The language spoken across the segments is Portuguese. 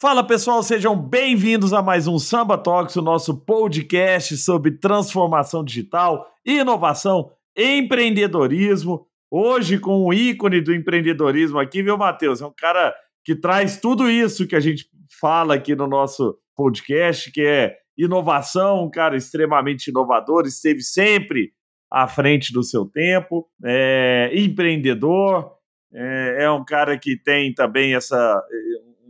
Fala pessoal, sejam bem-vindos a mais um Samba Talks, o nosso podcast sobre transformação digital, inovação, empreendedorismo. Hoje com o ícone do empreendedorismo aqui, viu, Matheus? É um cara que traz tudo isso que a gente fala aqui no nosso podcast, que é inovação, um cara extremamente inovador, esteve sempre à frente do seu tempo, é empreendedor, é, é um cara que tem também essa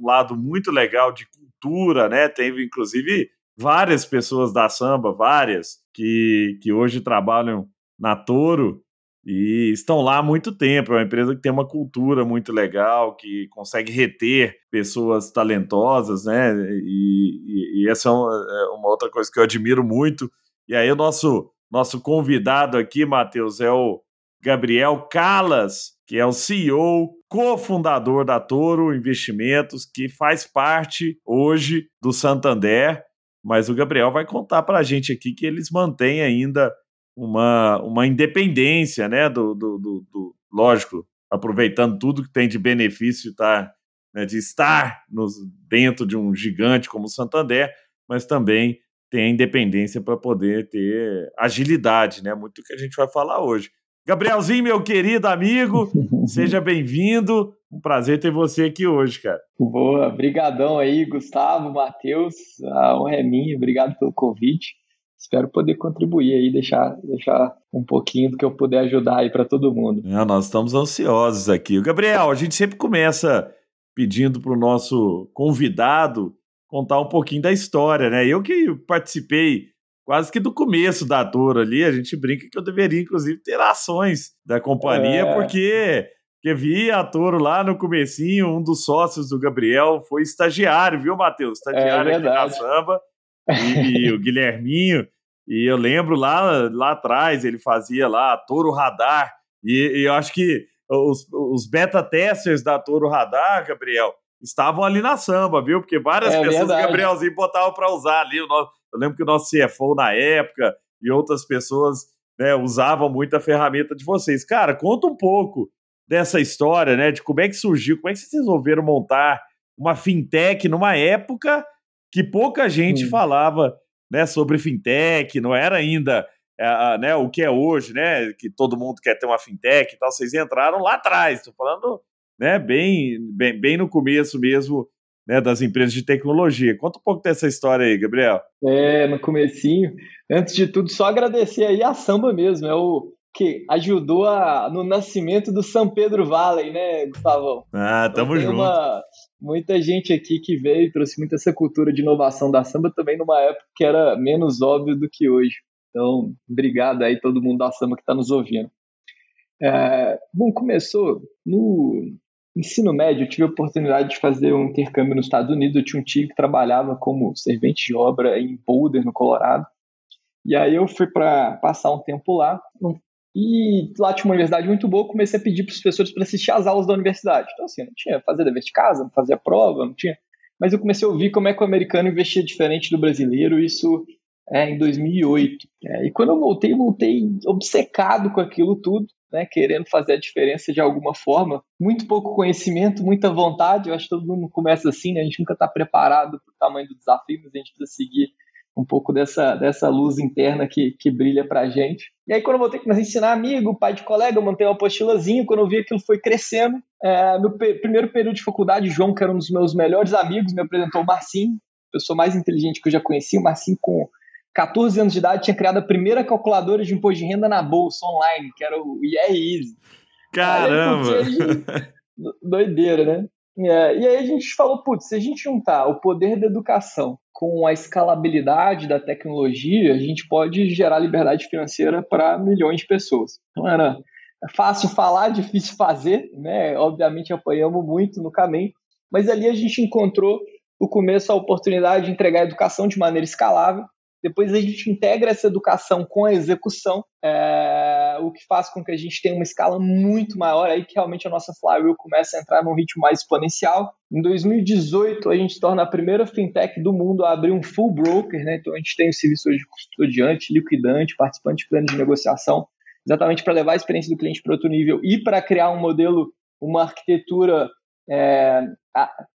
um lado muito legal de cultura, né? Teve, inclusive, várias pessoas da samba, várias, que, que hoje trabalham na Toro e estão lá há muito tempo. É uma empresa que tem uma cultura muito legal, que consegue reter pessoas talentosas, né? E, e, e essa é uma, é outra coisa que eu admiro muito. E aí, o nosso, nosso convidado aqui, Matheus, é o Gabriel Calas, que é o CEO, cofundador da Toro Investimentos, que faz parte hoje do Santander. Mas o Gabriel vai contar para a gente aqui que eles mantêm ainda uma, uma independência, né? Do, do, do, do lógico, aproveitando tudo que tem de benefício tá, né, de estar nos, dentro de um gigante como o Santander, mas também tem a independência para poder ter agilidade, né? Muito que a gente vai falar hoje. Gabrielzinho, meu querido amigo, seja bem-vindo. Um prazer ter você aqui hoje, cara. Boa, brigadão aí, Gustavo, Matheus. A honra é minha, obrigado pelo convite. Espero poder contribuir aí, deixar, deixar um pouquinho do que eu puder ajudar aí para todo mundo. É, nós estamos ansiosos aqui. Gabriel, a gente sempre começa pedindo para o nosso convidado contar um pouquinho da história, né? Eu que participei quase que do começo da Toro ali, a gente brinca que eu deveria, inclusive, ter ações da companhia, é. porque, porque vi a Toro lá no comecinho, um dos sócios do Gabriel foi estagiário, viu, Matheus? Estagiário é aqui na samba, e, e o Guilherminho, e eu lembro lá, lá atrás, ele fazia lá a Toro Radar, e, e eu acho que os, os beta testers da Toro Radar, Gabriel, estavam ali na samba, viu? Porque várias é pessoas verdade. o Gabrielzinho botavam para usar ali o nosso eu lembro que o nosso CFO na época e outras pessoas né, usavam muito a ferramenta de vocês. Cara, conta um pouco dessa história, né? De como é que surgiu, como é que vocês resolveram montar uma fintech numa época que pouca gente hum. falava né, sobre fintech, não era ainda é, né, o que é hoje, né? Que todo mundo quer ter uma fintech e tal. Vocês entraram lá atrás, estou falando né, bem, bem, bem no começo mesmo né, das empresas de tecnologia. Conta um pouco dessa história aí, Gabriel. É, no comecinho. Antes de tudo, só agradecer aí a Samba mesmo, é o que ajudou a, no nascimento do São Pedro Valley, né, Gustavão? Ah, tamo então, junto. Uma, muita gente aqui que veio e trouxe muita essa cultura de inovação da samba também numa época que era menos óbvio do que hoje. Então, obrigado aí todo mundo da samba que está nos ouvindo. É, bom, começou no ensino médio, eu tive a oportunidade de fazer um intercâmbio nos Estados Unidos. Eu tinha um tio que trabalhava como servente de obra em Boulder, no Colorado. E aí eu fui para passar um tempo lá. E lá tinha uma universidade muito boa. Comecei a pedir para os professores para assistir às aulas da universidade. Então, assim, não tinha fazer dever de casa, não fazia prova, não tinha. Mas eu comecei a ouvir como é que o americano investia diferente do brasileiro. Isso é, em 2008. É, e quando eu voltei, voltei obcecado com aquilo tudo né, querendo fazer a diferença de alguma forma. Muito pouco conhecimento, muita vontade. Eu acho que todo mundo começa assim, né? A gente nunca está preparado para o tamanho do desafio, mas a gente precisa seguir um pouco dessa, dessa luz interna que, que brilha para a gente. E aí, quando eu voltei a ensinar amigo, pai de colega, eu montei uma apostilazinha. Quando eu vi aquilo foi crescendo, é, pe primeiro período de faculdade, João, que era um dos meus melhores amigos, me apresentou o Marcinho, pessoa mais inteligente que eu já conheci, o Marcinho com 14 anos de idade, tinha criado a primeira calculadora de imposto de renda na bolsa online, que era o Easy. Caramba! Aí, doideira, né? É, e aí a gente falou, putz, se a gente juntar o poder da educação com a escalabilidade da tecnologia, a gente pode gerar liberdade financeira para milhões de pessoas. Então era fácil falar, difícil fazer, né? Obviamente apanhamos muito no caminho, mas ali a gente encontrou o começo, a oportunidade de entregar a educação de maneira escalável. Depois a gente integra essa educação com a execução, é, o que faz com que a gente tenha uma escala muito maior, aí que realmente a nossa flywheel começa a entrar num ritmo mais exponencial. Em 2018, a gente se torna a primeira fintech do mundo a abrir um full broker, né? então a gente tem o serviço hoje de custodiante, liquidante, participante de plano de negociação, exatamente para levar a experiência do cliente para outro nível e para criar um modelo, uma arquitetura é,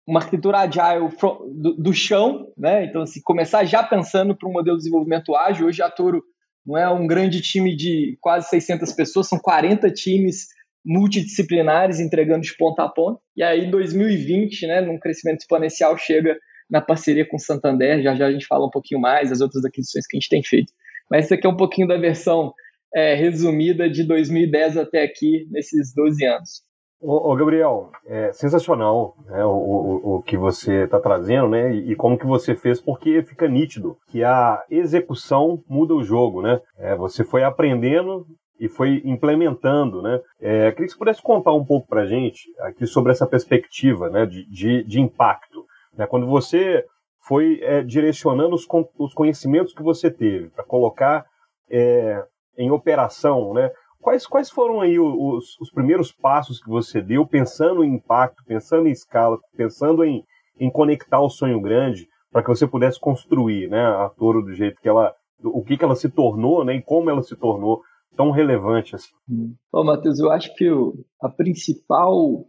uma arquitetura agile do, do, chão, né? Então, assim, começar já pensando para um modelo de desenvolvimento ágil, hoje a Toro não é um grande time de quase 600 pessoas, são 40 times multidisciplinares entregando de ponta a ponta. E aí, 2020, né, num crescimento exponencial, chega na parceria com o Santander. Já já a gente fala um pouquinho mais das outras aquisições que a gente tem feito. Mas isso aqui é um pouquinho da versão é, resumida de 2010 até aqui, nesses 12 anos. Ô, ô Gabriel, é sensacional né, o, o, o que você está trazendo, né? E, como que você fez, porque fica nítido que a execução muda o jogo, né? É, você foi aprendendo e foi implementando, né? É, queria que você pudesse contar um pouco para gente aqui sobre essa perspectiva, né? De, de, de impacto, né? Quando você foi é, direcionando os, os conhecimentos que você teve para colocar é, em operação, né? Quais, quais foram aí os, os primeiros passos que você deu pensando em impacto, pensando em escala, pensando em, em conectar o sonho grande para que você pudesse construir né, a Toro do jeito que ela, o que, que ela se tornou né, e como ela se tornou tão relevante assim? Bom, Matheus, eu acho que a principal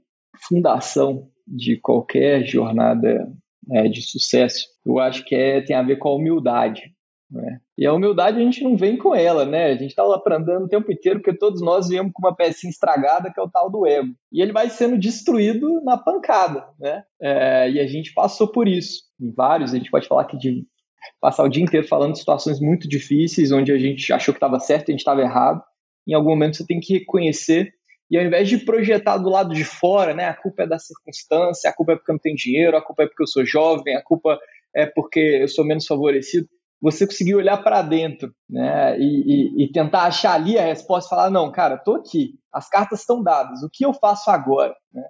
fundação de qualquer jornada né, de sucesso, eu acho que é, tem a ver com a humildade. Né? E a humildade a gente não vem com ela, né? A gente está lá andando o tempo inteiro porque todos nós viemos com uma pecinha estragada que é o tal do ego. E ele vai sendo destruído na pancada, né? É, e a gente passou por isso. Em vários, a gente pode falar que de passar o dia inteiro falando de situações muito difíceis, onde a gente achou que estava certo e a gente estava errado. Em algum momento você tem que reconhecer e ao invés de projetar do lado de fora, né, a culpa é da circunstância, a culpa é porque eu não tenho dinheiro, a culpa é porque eu sou jovem, a culpa é porque eu sou menos favorecido você conseguir olhar para dentro né, e, e, e, tentar achar ali a resposta falar: não, cara, estou aqui, as cartas estão dadas, o que eu faço agora? Né?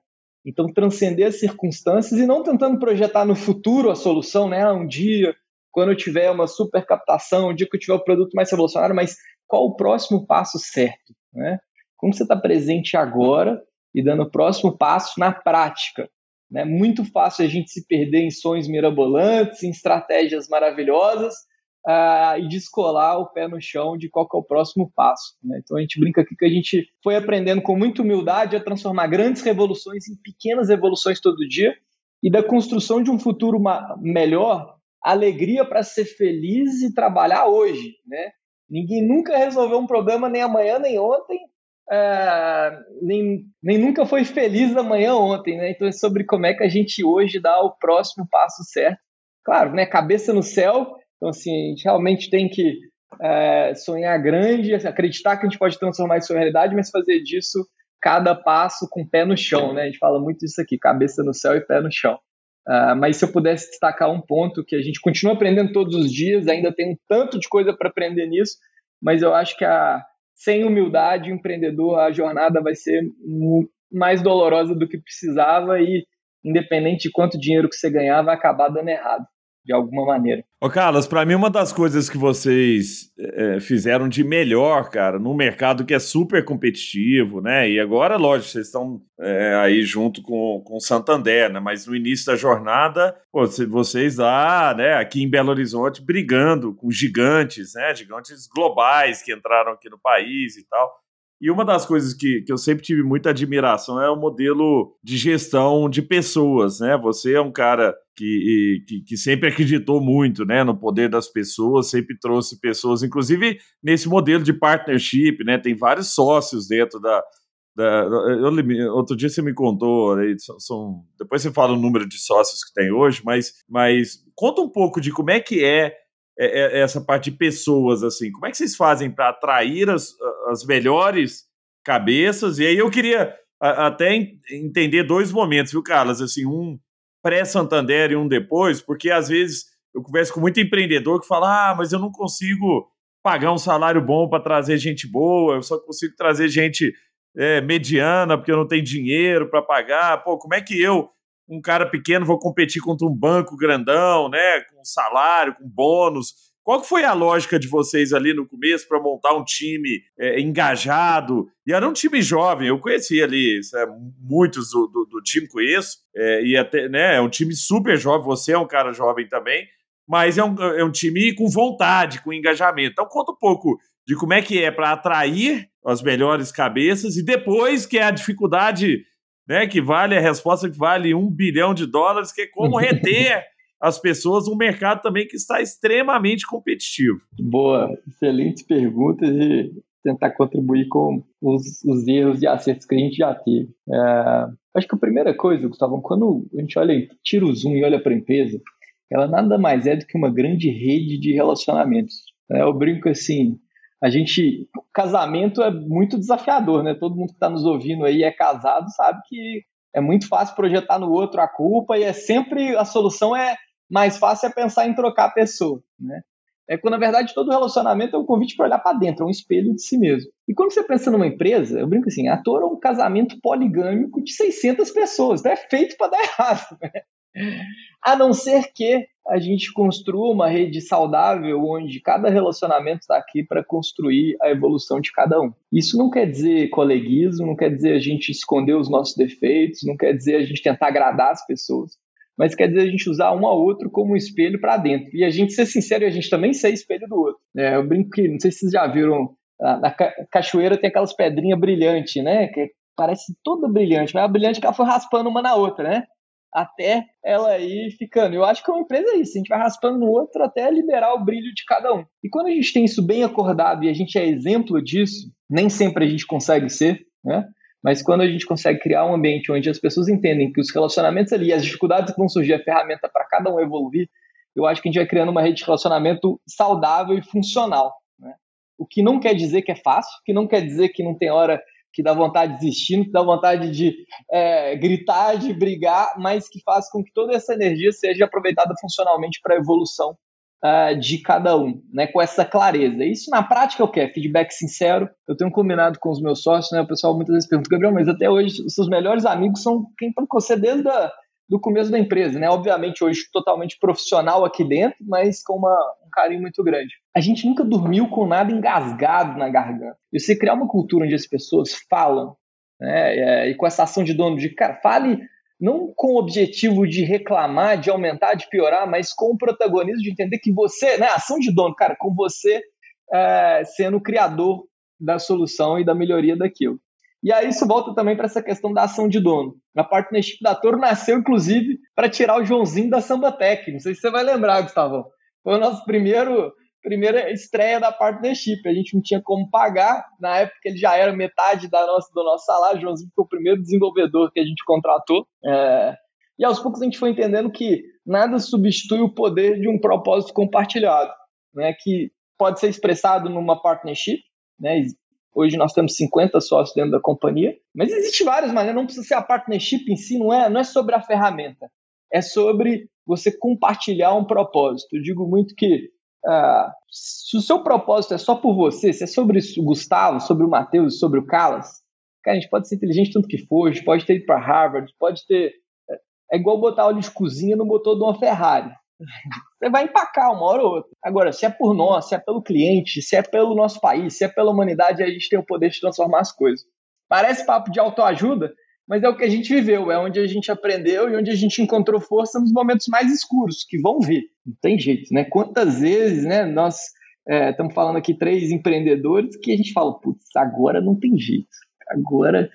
Então, transcender as circunstâncias e não tentando projetar no futuro a solução, né? Um dia, quando eu tiver uma super captação, um dia que eu tiver o produto mais revolucionário, mas qual o próximo passo certo? Né? Como você está presente agora e dando o próximo passo na prática? É muito fácil a gente se perder em sonhos mirabolantes, em estratégias maravilhosas, uh, e descolar o pé no chão de qual é o próximo passo. Né? Então a gente brinca aqui que a gente foi aprendendo com muita humildade a transformar grandes revoluções em pequenas evoluções todo dia e da construção de um futuro melhor, alegria para ser feliz e trabalhar hoje. Né? Ninguém nunca resolveu um problema nem amanhã nem ontem, é, nem, nem nunca foi feliz amanhã ontem, né? Então é sobre como é que a gente hoje dá o próximo passo certo. Claro, né? Cabeça no céu então, assim, a gente realmente tem que é, sonhar grande, acreditar que a gente pode transformar isso em realidade, mas fazer disso cada passo com pé no chão, né? A gente fala muito isso aqui, cabeça no céu e pé no chão. Uh, mas se eu pudesse destacar um ponto que a gente continua aprendendo todos os dias, ainda tem um tanto de coisa para aprender nisso, mas eu acho que a, sem humildade, empreendedor, a jornada vai ser mais dolorosa do que precisava e, independente de quanto dinheiro que você ganhar, vai acabar dando errado de alguma maneira. Ô Carlos, para mim uma das coisas que vocês é, fizeram de melhor, cara, num mercado que é super competitivo, né? E agora, lógico, vocês estão é, aí junto com, com o Santander, né? Mas no início da jornada, pô, vocês lá, né, aqui em Belo Horizonte, brigando com gigantes, né? Gigantes globais que entraram aqui no país e tal. E uma das coisas que, que eu sempre tive muita admiração é o modelo de gestão de pessoas, né? Você é um cara que, que, que, sempre acreditou muito né, no poder das pessoas, sempre trouxe pessoas, inclusive nesse modelo de partnership, né? Tem vários sócios dentro da. da eu, outro dia você me contou, né, são, são, depois você fala o número de sócios que tem hoje, mas, mas conta um pouco de como é que é é, é, essa parte de pessoas, assim. Como é que vocês fazem para atrair as, as melhores cabeças? E aí eu queria até entender dois momentos, viu, Carlos? Assim, um pré-Santander e um depois, porque às vezes eu converso com muito empreendedor que fala: ah, mas eu não consigo pagar um salário bom para trazer gente boa, eu só consigo trazer gente é, mediana porque eu não tenho dinheiro para pagar. Pô, como é que eu um cara pequeno, vou competir contra um banco grandão, né? Com salário, com bônus. Qual que foi a lógica de vocês ali no começo para montar um time é, engajado? E era um time jovem, eu conheci ali é, muitos do, do, do, time conheço, é, e até, né, é um time super jovem, você é um cara jovem também, mas é um, é um time com vontade, com engajamento. Então conta um pouco de como é que é para atrair as melhores cabeças e depois que é a dificuldade, né, que vale a resposta que vale um bilhão de dólares, que é como reter as pessoas num mercado também que está extremamente competitivo. Boa, excelentes perguntas e tentar contribuir com os, os erros e acertos que a gente já teve. É, acho que a primeira coisa, Gustavo, quando a gente olha, tira o zoom e olha para a empresa, ela nada mais é do que uma grande rede de relacionamentos. É, eu brinco assim, a gente, casamento é muito desafiador, né? Todo mundo que está nos ouvindo aí é casado sabe que é muito fácil projetar no outro a culpa e é sempre a solução é mais fácil é pensar em trocar a pessoa, né? É quando, na verdade, todo relacionamento é um convite para olhar para dentro, é um espelho de si mesmo. E quando você pensa numa empresa, eu brinco assim, a Toro é um casamento poligâmico de 600 pessoas, então é feito para dar errado, né? A não ser que a gente construa uma rede saudável onde cada relacionamento está aqui para construir a evolução de cada um. Isso não quer dizer coleguismo, não quer dizer a gente esconder os nossos defeitos, não quer dizer a gente tentar agradar as pessoas mas quer dizer a gente usar um ao outro como um espelho para dentro. E a gente ser sincero e a gente também ser espelho do outro. É, eu brinco que, não sei se vocês já viram, na cachoeira tem aquelas pedrinhas brilhantes, né? Que parece toda brilhante, mas a brilhante que ela foi raspando uma na outra, né? Até ela ir ficando. Eu acho que uma empresa é isso, a gente vai raspando no outro até liberar o brilho de cada um. E quando a gente tem isso bem acordado e a gente é exemplo disso, nem sempre a gente consegue ser, né? Mas quando a gente consegue criar um ambiente onde as pessoas entendem que os relacionamentos ali, as dificuldades que vão surgir, é ferramenta para cada um evoluir, eu acho que a gente vai criando uma rede de relacionamento saudável e funcional. Né? O que não quer dizer que é fácil, que não quer dizer que não tem hora que dá vontade de desistir, que dá vontade de é, gritar, de brigar, mas que faz com que toda essa energia seja aproveitada funcionalmente para a evolução uh, de cada um, né, com essa clareza. Isso na prática é o que? É feedback sincero. Eu tenho combinado com os meus sócios, né, o pessoal muitas vezes pergunta, Gabriel, mas até hoje os seus melhores amigos são quem estão com você desde a, do começo da empresa, né? Obviamente hoje totalmente profissional aqui dentro, mas com uma, um carinho muito grande. A gente nunca dormiu com nada engasgado na garganta. E você criar uma cultura onde as pessoas falam, né, é, e com essa ação de dono de, cara, fale não com o objetivo de reclamar, de aumentar, de piorar, mas com o protagonismo de entender que você, né, ação de dono, cara, com você é, sendo o criador da solução e da melhoria daquilo. E aí isso volta também para essa questão da ação de dono. A partnership da Toro nasceu, inclusive, para tirar o Joãozinho da Samba Tech. Não sei se você vai lembrar, Gustavo. Foi o nosso primeiro primeira estreia da partnership. A gente não tinha como pagar. Na época ele já era metade da nossa, do nosso salário. Joãozinho foi o primeiro desenvolvedor que a gente contratou. É... E aos poucos a gente foi entendendo que nada substitui o poder de um propósito compartilhado, né? que pode ser expressado numa partnership. Né? Hoje nós temos 50 sócios dentro da companhia, mas existe várias maneiras, não precisa ser a partnership em si, não é, não é sobre a ferramenta, é sobre você compartilhar um propósito. Eu digo muito que Uh, se o seu propósito é só por você, se é sobre o Gustavo, sobre o Matheus, sobre o Calas, cara, a gente pode ser inteligente tanto que for, a gente pode ter ido para Harvard, pode ter. É, é igual botar óleo de cozinha no motor de uma Ferrari. Você vai empacar uma hora ou outra. Agora, se é por nós, se é pelo cliente, se é pelo nosso país, se é pela humanidade, a gente tem o poder de transformar as coisas. Parece papo de autoajuda, mas é o que a gente viveu, é onde a gente aprendeu e onde a gente encontrou força nos momentos mais escuros, que vão vir. Não tem jeito, né? Quantas vezes, né, nós é, estamos falando aqui três empreendedores que a gente fala, putz, agora não tem jeito. Agora,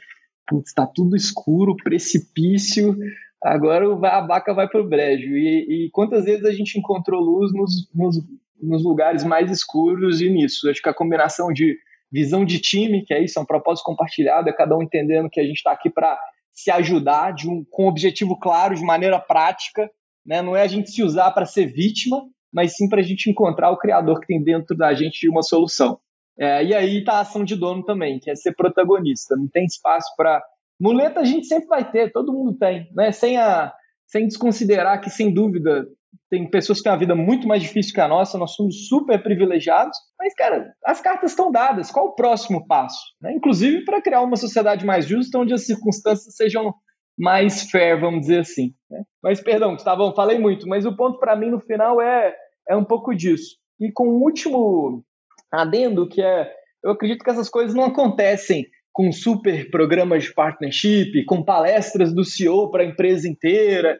putz, está tudo escuro, precipício, agora a vaca vai para o brejo. E, e, quantas vezes a gente encontrou luz nos, nos, nos lugares mais escuros e nisso? Acho que a combinação de visão de time, que é isso, é um propósito compartilhado, é cada um entendendo que a gente está aqui para se ajudar de um, com um objetivo claro, de maneira prática, né? não é a gente se usar para ser vítima, mas sim para a gente encontrar o criador que tem dentro da gente de uma solução. É, e aí está a ação de dono também, que é ser protagonista, não tem espaço para... Muleta a gente sempre vai ter, todo mundo tem, né? sem, a, sem desconsiderar que, sem dúvida, tem pessoas que têm uma vida muito mais difícil que a nossa, nós somos super privilegiados, mas, cara, as cartas estão dadas, qual o próximo passo? Né? Inclusive para criar uma sociedade mais justa, onde as circunstâncias sejam mais fair, vamos dizer assim. Né? Mas, perdão, Gustavão, falei muito, mas o ponto para mim no final é, é um pouco disso. E com o último adendo, que é, eu acredito que essas coisas não acontecem com super programas de partnership, com palestras do CEO para a empresa inteira.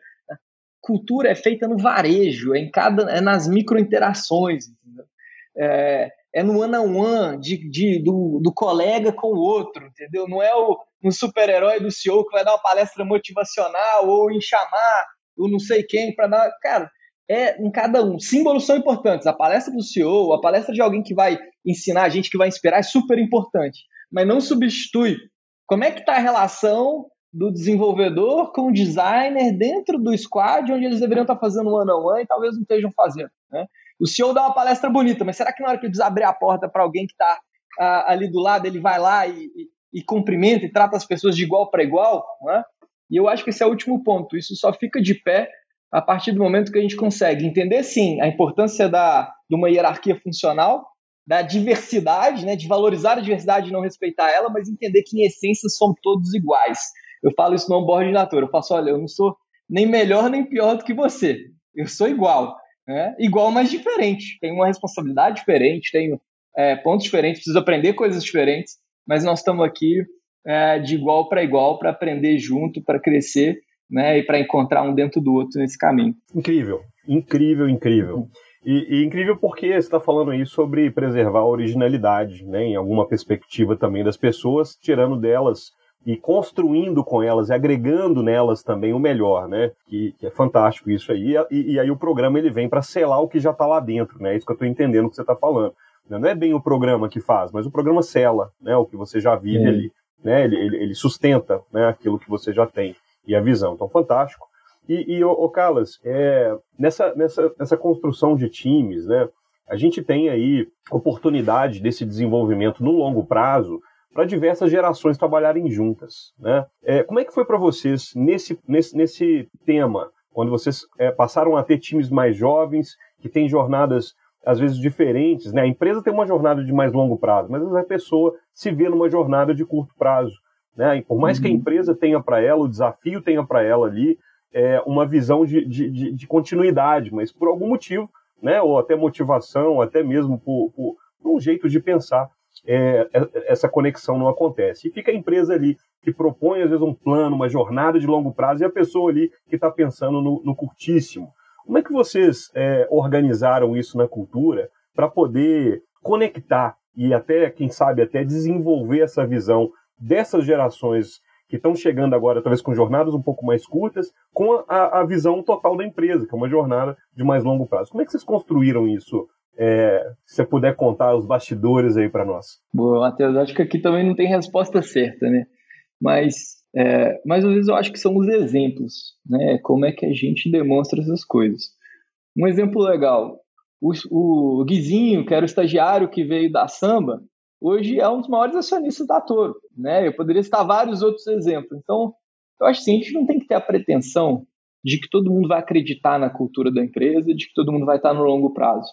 Cultura é feita no varejo, é, em cada, é nas microinterações, é, é no one-on-one de, de, do, do colega com o outro, entendeu? Não é o um super-herói do CEO que vai dar uma palestra motivacional ou em chamar o não sei quem para dar. Cara, é em cada um. Símbolos são importantes. A palestra do CEO, a palestra de alguém que vai ensinar a gente, que vai inspirar, é super importante. Mas não substitui. Como é que está a relação do desenvolvedor com o designer dentro do squad, onde eles deveriam estar fazendo one on one e talvez não estejam fazendo. Né? O CEO dá uma palestra bonita, mas será que na hora que eles abrir a porta para alguém que está ali do lado, ele vai lá e, e cumprimenta e trata as pessoas de igual para igual, né? E eu acho que esse é o último ponto. Isso só fica de pé a partir do momento que a gente consegue entender, sim, a importância da, de uma hierarquia funcional, da diversidade, né, de valorizar a diversidade e não respeitar ela, mas entender que, em essência, somos todos iguais. Eu falo isso no onboard de ator. Eu faço, olha, eu não sou nem melhor nem pior do que você. Eu sou igual. Né? Igual, mas diferente. Tenho uma responsabilidade diferente, tenho é, pontos diferentes, preciso aprender coisas diferentes mas nós estamos aqui é, de igual para igual para aprender junto, para crescer né, e para encontrar um dentro do outro nesse caminho. Incrível, incrível, incrível. E, e incrível porque você está falando aí sobre preservar a originalidade, né, em alguma perspectiva também das pessoas, tirando delas e construindo com elas e agregando nelas também o melhor, né? Que, que é fantástico isso aí. E, e, aí o programa ele vem para selar o que já está lá dentro, né? É isso que eu estou entendendo que você está falando. Não é bem o programa que faz, mas o programa sela né, o que você já vive é. ali. Né? Ele, ele, ele, sustenta né, aquilo que você já tem e a visão. Então, fantástico. E, e o, Carlos, é, nessa, nessa, nessa construção de times, né, a gente tem aí oportunidade desse desenvolvimento no longo prazo para diversas gerações trabalharem juntas. Né? É, como é que foi para vocês nesse, nesse, nesse tema, quando vocês é, passaram a ter times mais jovens, que têm jornadas às vezes diferentes, né? A empresa tem uma jornada de mais longo prazo, mas a pessoa se vê numa jornada de curto prazo, né? E por mais uhum. que a uhum. empresa tenha para ela, o desafio tenha para ela ali é, uma visão de, de, de, continuidade, mas por algum motivo, né? Ou até motivação, ou até mesmo por, por um jeito de pensar, é, é, essa conexão não acontece. E fica a empresa ali que propõe às vezes um plano, uma jornada de longo prazo, e a pessoa ali que está pensando no, no curtíssimo. Como é que vocês é, organizaram isso na cultura para poder conectar e até, quem sabe, até desenvolver essa visão dessas gerações que estão chegando agora, talvez com jornadas um pouco mais curtas, com a, a, visão total da empresa, que é uma jornada de mais longo prazo. Como é que vocês construíram isso? É, se você puder contar os bastidores aí para nós. Boa, Matheus, acho que aqui também não tem resposta certa, né? Mas é, mas às vezes eu acho que são os exemplos, né? Como é que a gente demonstra essas coisas. Um exemplo legal, o, o Guizinho, que era o estagiário que veio da samba, hoje é um dos maiores acionistas da Toro, né? Eu poderia citar vários outros exemplos. Então, eu acho que assim, a gente não tem que ter a pretensão de que todo mundo vai acreditar na cultura da empresa, de que todo mundo vai estar no longo prazo.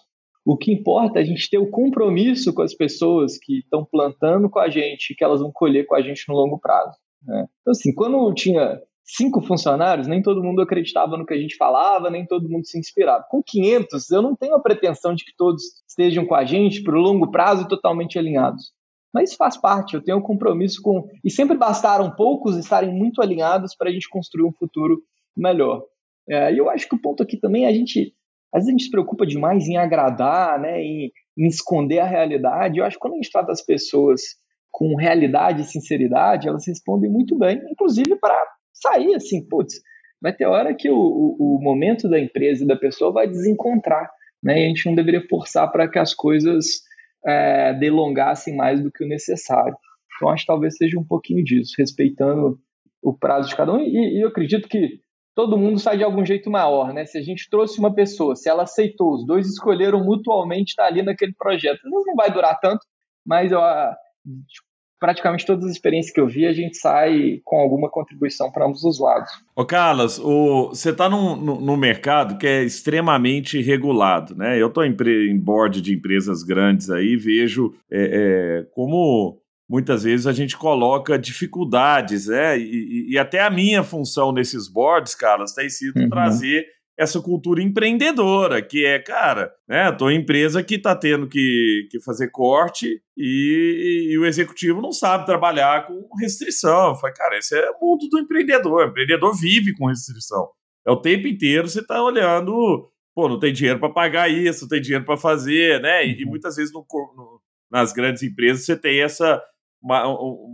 O que importa é a gente ter o compromisso com as pessoas que estão plantando com a gente, que elas vão colher com a gente no longo prazo. Né? Então, assim, quando tinha cinco funcionários, nem todo mundo acreditava no que a gente falava, nem todo mundo se inspirava. Com 500, eu não tenho a pretensão de que todos estejam com a gente para o longo prazo totalmente alinhados. Mas faz parte, eu tenho um compromisso com. E sempre bastaram poucos estarem muito alinhados para a gente construir um futuro melhor. É, e eu acho que o ponto aqui também é a gente. Às vezes a gente se preocupa demais em agradar, né, em, em esconder a realidade. Eu acho que quando a gente trata as pessoas com realidade e sinceridade, elas respondem muito bem, inclusive para sair assim, putz, vai ter hora que o, o, o, momento da empresa e da pessoa vai desencontrar, né? E a gente não deveria forçar para que as coisas é, delongassem mais do que o necessário. Então, acho que talvez seja um pouquinho disso, respeitando o prazo de cada um. E, e eu acredito que todo mundo sai de algum jeito maior, né? Se a gente trouxe uma pessoa, se ela aceitou, os dois escolheram mutualmente estar ali naquele projeto, não vai durar tanto, mas praticamente todas as experiências que eu vi, a gente sai com alguma contribuição para ambos os lados. Ô Carlos, o, você está num, num, mercado que é extremamente regulado, né? Eu estou em, em board de empresas grandes aí, vejo é, é, como muitas vezes a gente coloca dificuldades, né? E, e até a minha função nesses boards, Carlos, tem sido uhum. trazer essa cultura empreendedora, que é, cara, né, tô em empresa que tá tendo que, que fazer corte e, e, o executivo não sabe trabalhar com restrição. Foi, cara, esse é o mundo do empreendedor. O empreendedor vive com restrição. É o tempo inteiro você tá olhando, pô, não tem dinheiro para pagar isso, não tem dinheiro para fazer, né? E, e, uhum. muitas vezes no, no, nas grandes empresas você tem essa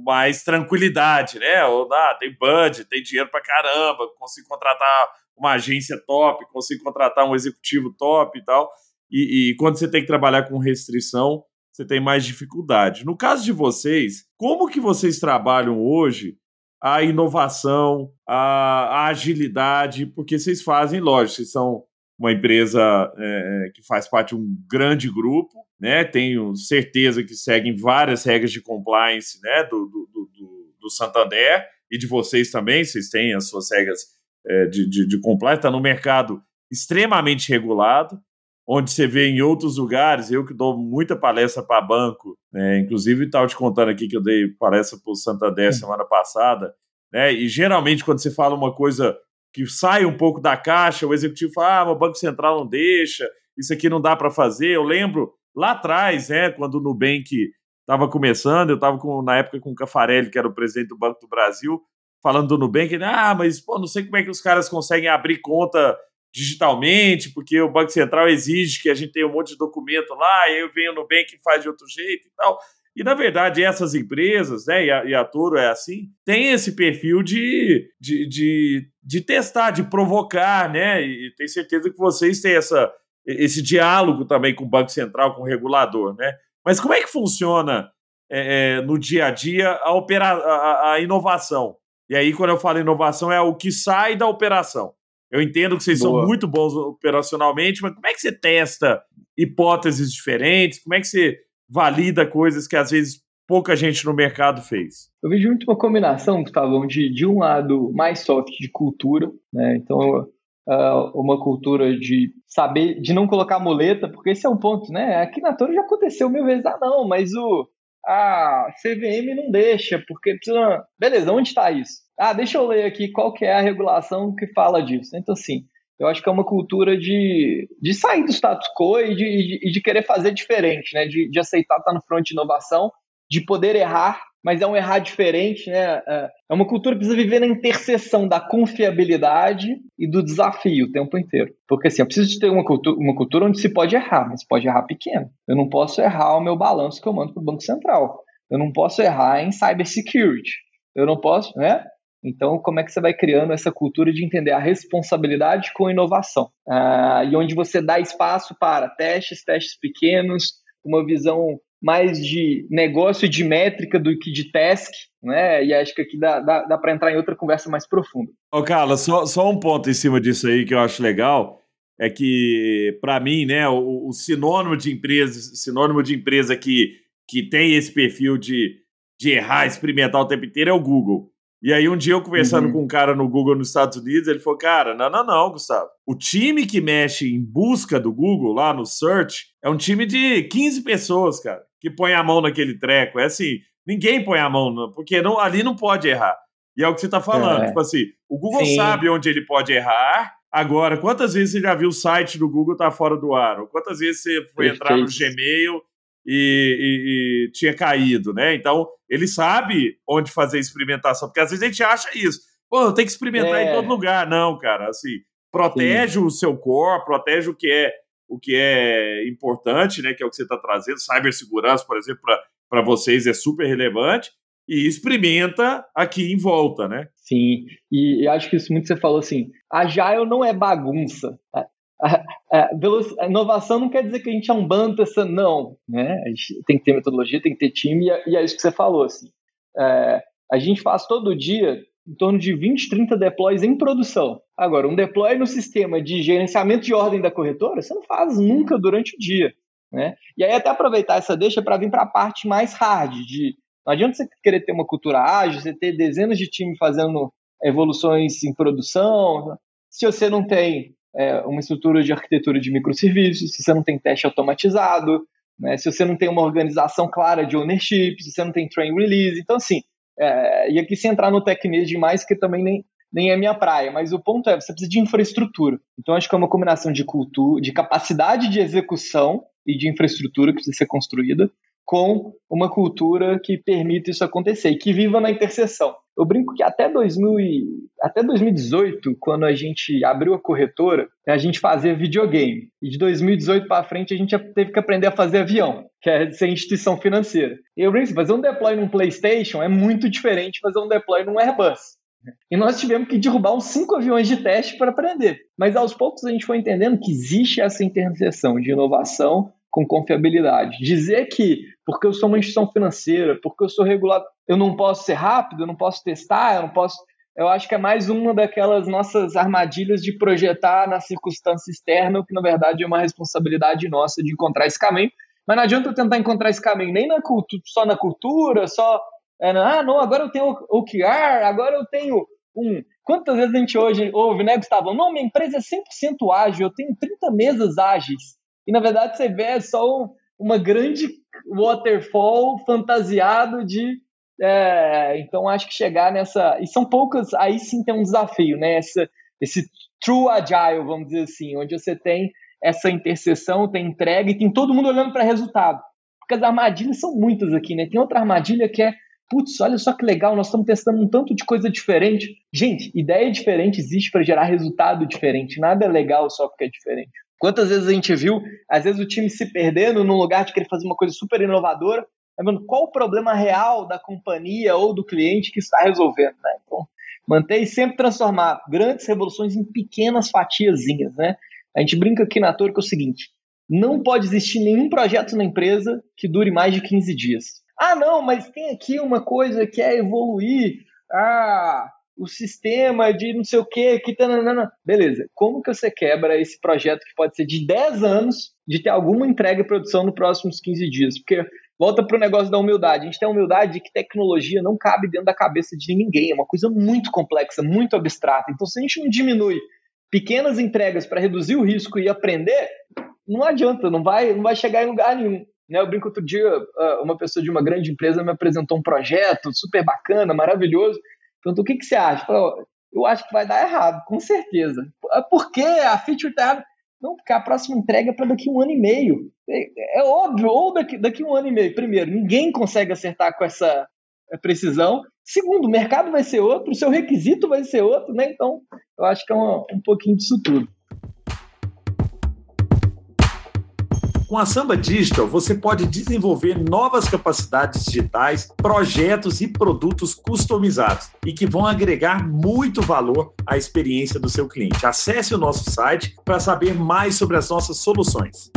mais tranquilidade, né? Ou ah, tem budget, tem dinheiro para caramba, consigo contratar uma agência top, consigo contratar um executivo top e tal. E, e, quando você tem que trabalhar com restrição, você tem mais dificuldade. No caso de vocês, como que vocês trabalham hoje a inovação, a, a agilidade? Porque vocês fazem, lógico, vocês são uma empresa é, é que faz parte de um grande grupo, né? Tenho certeza que seguem várias regras de compliance, né? Do, do, do, do Santander e de vocês também, vocês têm as suas regras é, de, de, de compliance, está no mercado extremamente regulado, onde você vê em outros lugares, eu que dou muita palestra para banco, né, inclusive estava te contando aqui que eu dei palestra para o Santander semana passada, né, e geralmente quando você fala uma coisa que sai um pouco da caixa, o executivo fala, ah, o Banco Central não deixa, isso aqui não dá para fazer. Eu lembro lá atrás, né, quando o Nubank estava começando, eu estava na época com o Cafarelli, que era o presidente do Banco do Brasil, falando do Nubank, ah, mas pô, não sei como é que os caras conseguem abrir conta digitalmente, porque o Banco Central exige que a gente tenha um monte de documento lá, e venho no Nubank e faz de outro jeito e tal. E, na verdade, essas empresas, né, e a, e a Toro é assim, tem esse perfil de, de, de, de testar, de provocar, né? E tenho certeza que vocês têm essa, esse diálogo também com o Banco Central, com o regulador, né? Mas como é que funciona é, é no dia a dia a, opera, a, a inovação? E aí, quando eu falo inovação, é o que sai da operação. Eu entendo que vocês Boa. são muito bons operacionalmente, mas como é que você testa hipóteses diferentes? Como é que você valida coisas que às vezes pouca gente no mercado fez? Eu vejo muito uma combinação, Gustavo, de, de um lado mais soft de cultura, né? Então, uh, uma cultura de saber, de não colocar muleta, porque esse é um ponto, né? Aqui na Torre já aconteceu mil vezes, ah, não, mas o a CVM não deixa, porque precisa. Beleza, onde está isso? Ah, deixa eu ler aqui qual que é a regulação que fala disso. Então, assim, eu acho que é uma cultura de, de sair do status quo e de, de, de querer fazer diferente, né? De, de aceitar estar no front de inovação, de poder errar mas é um errar diferente, né? É, é uma cultura que precisa viver na interseção da confiabilidade e do desafio o tempo inteiro. Porque assim, eu preciso ter uma cultura, uma cultura onde se pode errar, mas pode errar pequeno. Eu não posso errar o meu balanço que eu mando para o Banco Central. Eu não posso errar em cybersecurity. Eu não posso, né? Então, como é que você vai criando essa cultura de entender a responsabilidade com a inovação? Ah, e onde você dá espaço para testes, testes pequenos, uma visão mais de negócio de métrica do que de task, né? E acho que aqui dá, dá, dá para entrar em outra conversa mais profunda. Ô, Carla, só, só um ponto em cima disso aí que eu acho legal é que, para mim, né, o, o, sinônimo de empresa, sinônimo de empresa que, que tem esse perfil de, de errar, experimentar o tempo inteiro é o Google. E aí, um dia eu conversando uhum. com um cara no Google nos Estados Unidos, ele falou: Cara, não, não, não, Gustavo. O time que mexe em busca do Google, lá no search, é um time de 15 pessoas, cara que põe a mão naquele treco. É assim, ninguém põe a mão, porque não, ali não pode errar. E é o que você está falando. É. Tipo assim, o Google Sim. sabe onde ele pode errar. Agora, quantas vezes você já viu o site do Google estar tá fora do ar? Ou quantas vezes você foi Perfeito. entrar no Gmail e, e, e, tinha caído, né? Então, ele sabe onde fazer experimentação, porque às vezes a gente acha isso. Pô, tem que experimentar é. em todo lugar. Não, cara, assim, protege Sim. o seu core, protege o que é o que é importante, né, que é o que você está trazendo, cibersegurança, por exemplo, para vocês é super relevante, e experimenta aqui em volta, né? Sim, e, e acho que isso muito você falou assim, Agile não é bagunça. A, a, inovação não quer dizer que a gente é um pensando, não, né? A gente tem que ter metodologia, tem que ter time, e, e é isso que você falou, assim. É, a gente faz todo dia em torno de 20, 30 deploys em produção. Agora, um deploy no sistema de gerenciamento de ordem da corretora, você não faz nunca durante o dia. Né? E aí, até aproveitar essa deixa para vir para a parte mais hard, de não adianta você querer ter uma cultura ágil, você ter dezenas de times fazendo evoluções em produção, se você não tem é, uma estrutura de arquitetura de microserviços, se você não tem teste automatizado, né? se você não tem uma organização clara de ownership, se você não tem train release. Então, assim, é, e aqui sem entrar no tecnismo demais, que também nem, nem é minha praia, mas o ponto é, você precisa de infraestrutura. Então, acho que é uma combinação de cultura, de capacidade de execução e de infraestrutura que precisa ser construída, com uma cultura que permita isso acontecer e que viva na interseção. Eu brinco que até, 2000 e, até 2018, quando a gente abriu a corretora, a gente fazia videogame. E de 2018 para frente, a gente teve que aprender a fazer avião, que é ser instituição financeira. E eu brinco fazer um deploy num PlayStation é muito diferente de fazer um deploy num Airbus. E nós tivemos que derrubar uns cinco aviões de teste para aprender. Mas aos poucos a gente foi entendendo que existe essa interseção de inovação com confiabilidade. Dizer que porque eu sou uma instituição financeira, porque eu sou regulado, eu não posso ser rápido, eu não posso testar, eu não posso. Eu acho que é mais uma daquelas nossas armadilhas de projetar na circunstância externa, o que na verdade é uma responsabilidade nossa de encontrar esse caminho. Mas não adianta eu tentar encontrar esse caminho nem na cultura, só na cultura, só. É, ah, não, agora eu tenho OKR, agora eu tenho um. Quantas vezes a gente hoje ouve, né, Gustavo? Não, minha empresa é 100% ágil, eu tenho 30 mesas ágeis. E na verdade você vê só uma grande waterfall fantasiado de. É, então acho que chegar nessa. E são poucas, aí sim tem um desafio, né? Essa, esse true agile, vamos dizer assim, onde você tem essa interseção, tem entrega e tem todo mundo olhando para resultado. Porque as armadilhas são muitas aqui, né? Tem outra armadilha que é, putz, olha só que legal, nós estamos testando um tanto de coisa diferente. Gente, ideia diferente existe para gerar resultado diferente. Nada é legal só porque é diferente. Quantas vezes a gente viu, às vezes, o time se perdendo num lugar de querer fazer uma coisa super inovadora, vendo qual o problema real da companhia ou do cliente que está resolvendo, né? Então, manter e sempre transformar grandes revoluções em pequenas fatiazinhas, né? A gente brinca aqui na Torre que é o seguinte, não pode existir nenhum projeto na empresa que dure mais de 15 dias. Ah, não, mas tem aqui uma coisa que é evoluir. Ah, o sistema de não sei o que, que tananana. beleza. Como que você quebra esse projeto que pode ser de 10 anos de ter alguma entrega e produção nos próximos 15 dias? Porque volta para o negócio da humildade. A gente tem a humildade de que tecnologia não cabe dentro da cabeça de ninguém, é uma coisa muito complexa, muito abstrata. Então, se a gente não diminui pequenas entregas para reduzir o risco e aprender, não adianta, não vai, não vai chegar em lugar nenhum. Né, eu brinco outro dia, ah, uma pessoa de uma grande empresa me apresentou um projeto super bacana, maravilhoso. Perguntou, o que, que você acha? Falou, eu acho que vai dar errado, com certeza. Ah, por que a feature tá errada? Não, porque a próxima entrega é para daqui um ano e meio. É, é, óbvio, ou daqui, daqui um ano e meio. Primeiro, ninguém consegue acertar com essa precisão. Segundo, o mercado vai ser outro, o seu requisito vai ser outro, né? Então, eu acho que é um, um pouquinho disso tudo. Com a Samba Digital, você pode desenvolver novas capacidades digitais, projetos e produtos customizados e que vão agregar muito valor à experiência do seu cliente. Acesse o nosso site para saber mais sobre as nossas soluções.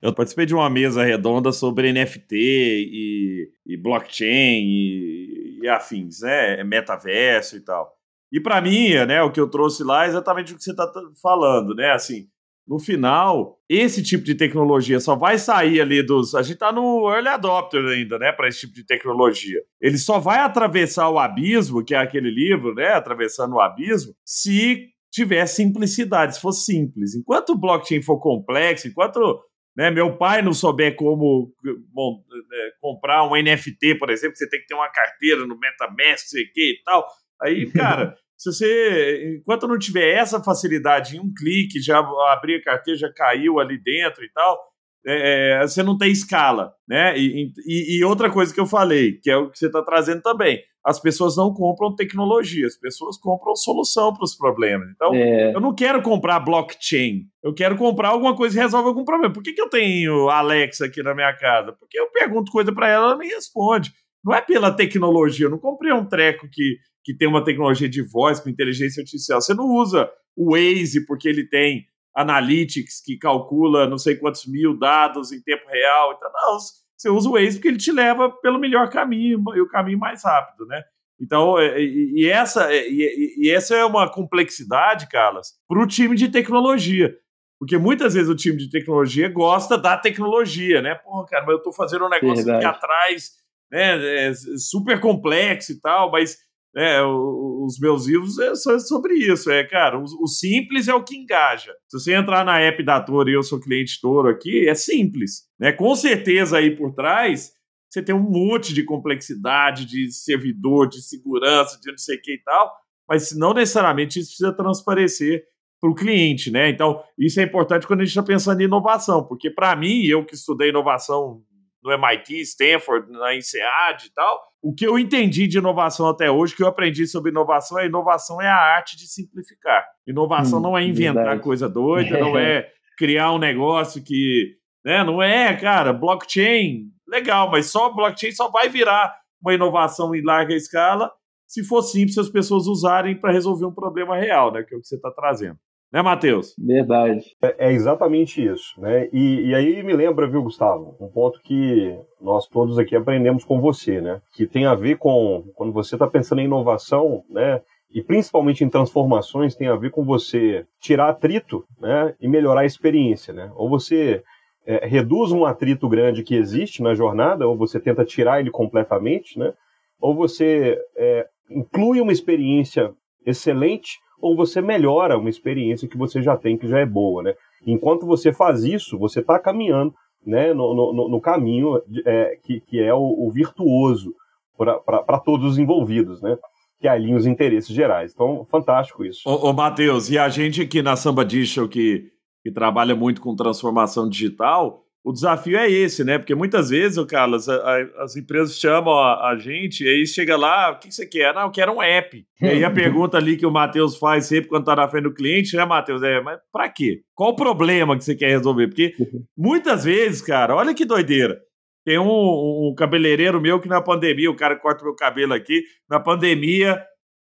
Eu participei de uma mesa redonda sobre NFT e, e blockchain e, e, afins, né? Metaverso e tal. E para mim, né, o que eu trouxe lá é exatamente o que você está falando, né? Assim, no final, esse tipo de tecnologia só vai sair ali dos. A gente está no early adopter ainda, né, para esse tipo de tecnologia. Ele só vai atravessar o abismo, que é aquele livro, né, atravessando o abismo, se tiver simplicidade, se for simples. Enquanto o blockchain for complexo, enquanto né, meu pai não souber como bom, é, comprar um NFT, por exemplo, você tem que ter uma carteira no MetaMask, sei que e tal. Aí, cara, se você, enquanto não tiver essa facilidade em um clique, já abrir a carteira, já caiu ali dentro e tal, é, é, você não tem escala, né? E, e, e, outra coisa que eu falei, que é o que você está trazendo também, as pessoas não compram tecnologia, as pessoas compram solução para os problemas. Então, é. eu não quero comprar blockchain, eu quero comprar alguma coisa que resolve algum problema. Por que, que eu tenho Alexa aqui na minha casa? Porque eu pergunto coisa para ela, ela me responde. Não é pela tecnologia, eu não comprei um treco que que tem uma tecnologia de voz com inteligência artificial. Você não usa o Waze porque ele tem analytics que calcula não sei quantos mil dados em tempo real. Então, não, você usa o Waze porque ele te leva pelo melhor caminho e o caminho mais rápido, né? Então, é, e, e essa, é, e, e, essa é uma complexidade, Carlos, para o time de tecnologia. Porque muitas vezes o time de tecnologia gosta da tecnologia, né? Porra, cara, mas eu estou fazendo um negócio Verdade. aqui atrás, né? É super complexo e tal, mas né, os meus livros é sobre isso. É, cara, o, o, simples é o que engaja. Se você entrar na app da Toro e eu sou cliente Toro aqui, é simples. Né? Com certeza aí por trás você tem um monte de complexidade de servidor, de segurança, de não sei o que e tal, mas não necessariamente isso precisa transparecer para o cliente, né? Então, isso é importante quando a gente está pensando em inovação, porque para mim, eu que estudei inovação no MIT, Stanford, na INSEAD e tal, o que eu entendi de inovação até hoje, que eu aprendi sobre inovação, é inovação é a arte de simplificar. Inovação hum, não é inventar verdade. coisa doida, não é criar um negócio que, né, não é, cara, blockchain, legal, mas só blockchain só vai virar uma inovação em larga escala se for simples as pessoas usarem para resolver um problema real, né, que é o que você está trazendo. Né, Matheus? Verdade. É, é, exatamente isso. Né? E, e, aí me lembra, viu, Gustavo, um ponto que nós todos aqui aprendemos com você, né? Que tem a ver com quando você está pensando em inovação, né? E principalmente em transformações, tem a ver com você tirar atrito né, e melhorar a experiência. Né? Ou você é, reduz um atrito grande que existe na jornada, ou você tenta tirar ele completamente, né? ou você é, inclui uma experiência excelente ou você melhora uma experiência que você já tem, que já é boa, né? Enquanto você faz isso, você está caminhando né, no, no, no caminho é, que, que é o, o virtuoso para todos os envolvidos, né? Que alinha os interesses gerais. Então, fantástico isso. Ô, ô Matheus, e a gente aqui na Samba Digital que, que trabalha muito com transformação digital, o desafio é esse, né? Porque muitas vezes, Carlos, a, a, as empresas chamam a, a, gente e aí chega lá, o que você quer? Não, eu quero um app. E aí a pergunta ali que o Matheus faz sempre quando está na frente do cliente, né, Matheus? É, mas para quê? Qual o problema que você quer resolver? Porque muitas vezes, cara, olha que doideira. Tem um, um cabeleireiro meu que na pandemia, o cara corta meu cabelo aqui, na pandemia,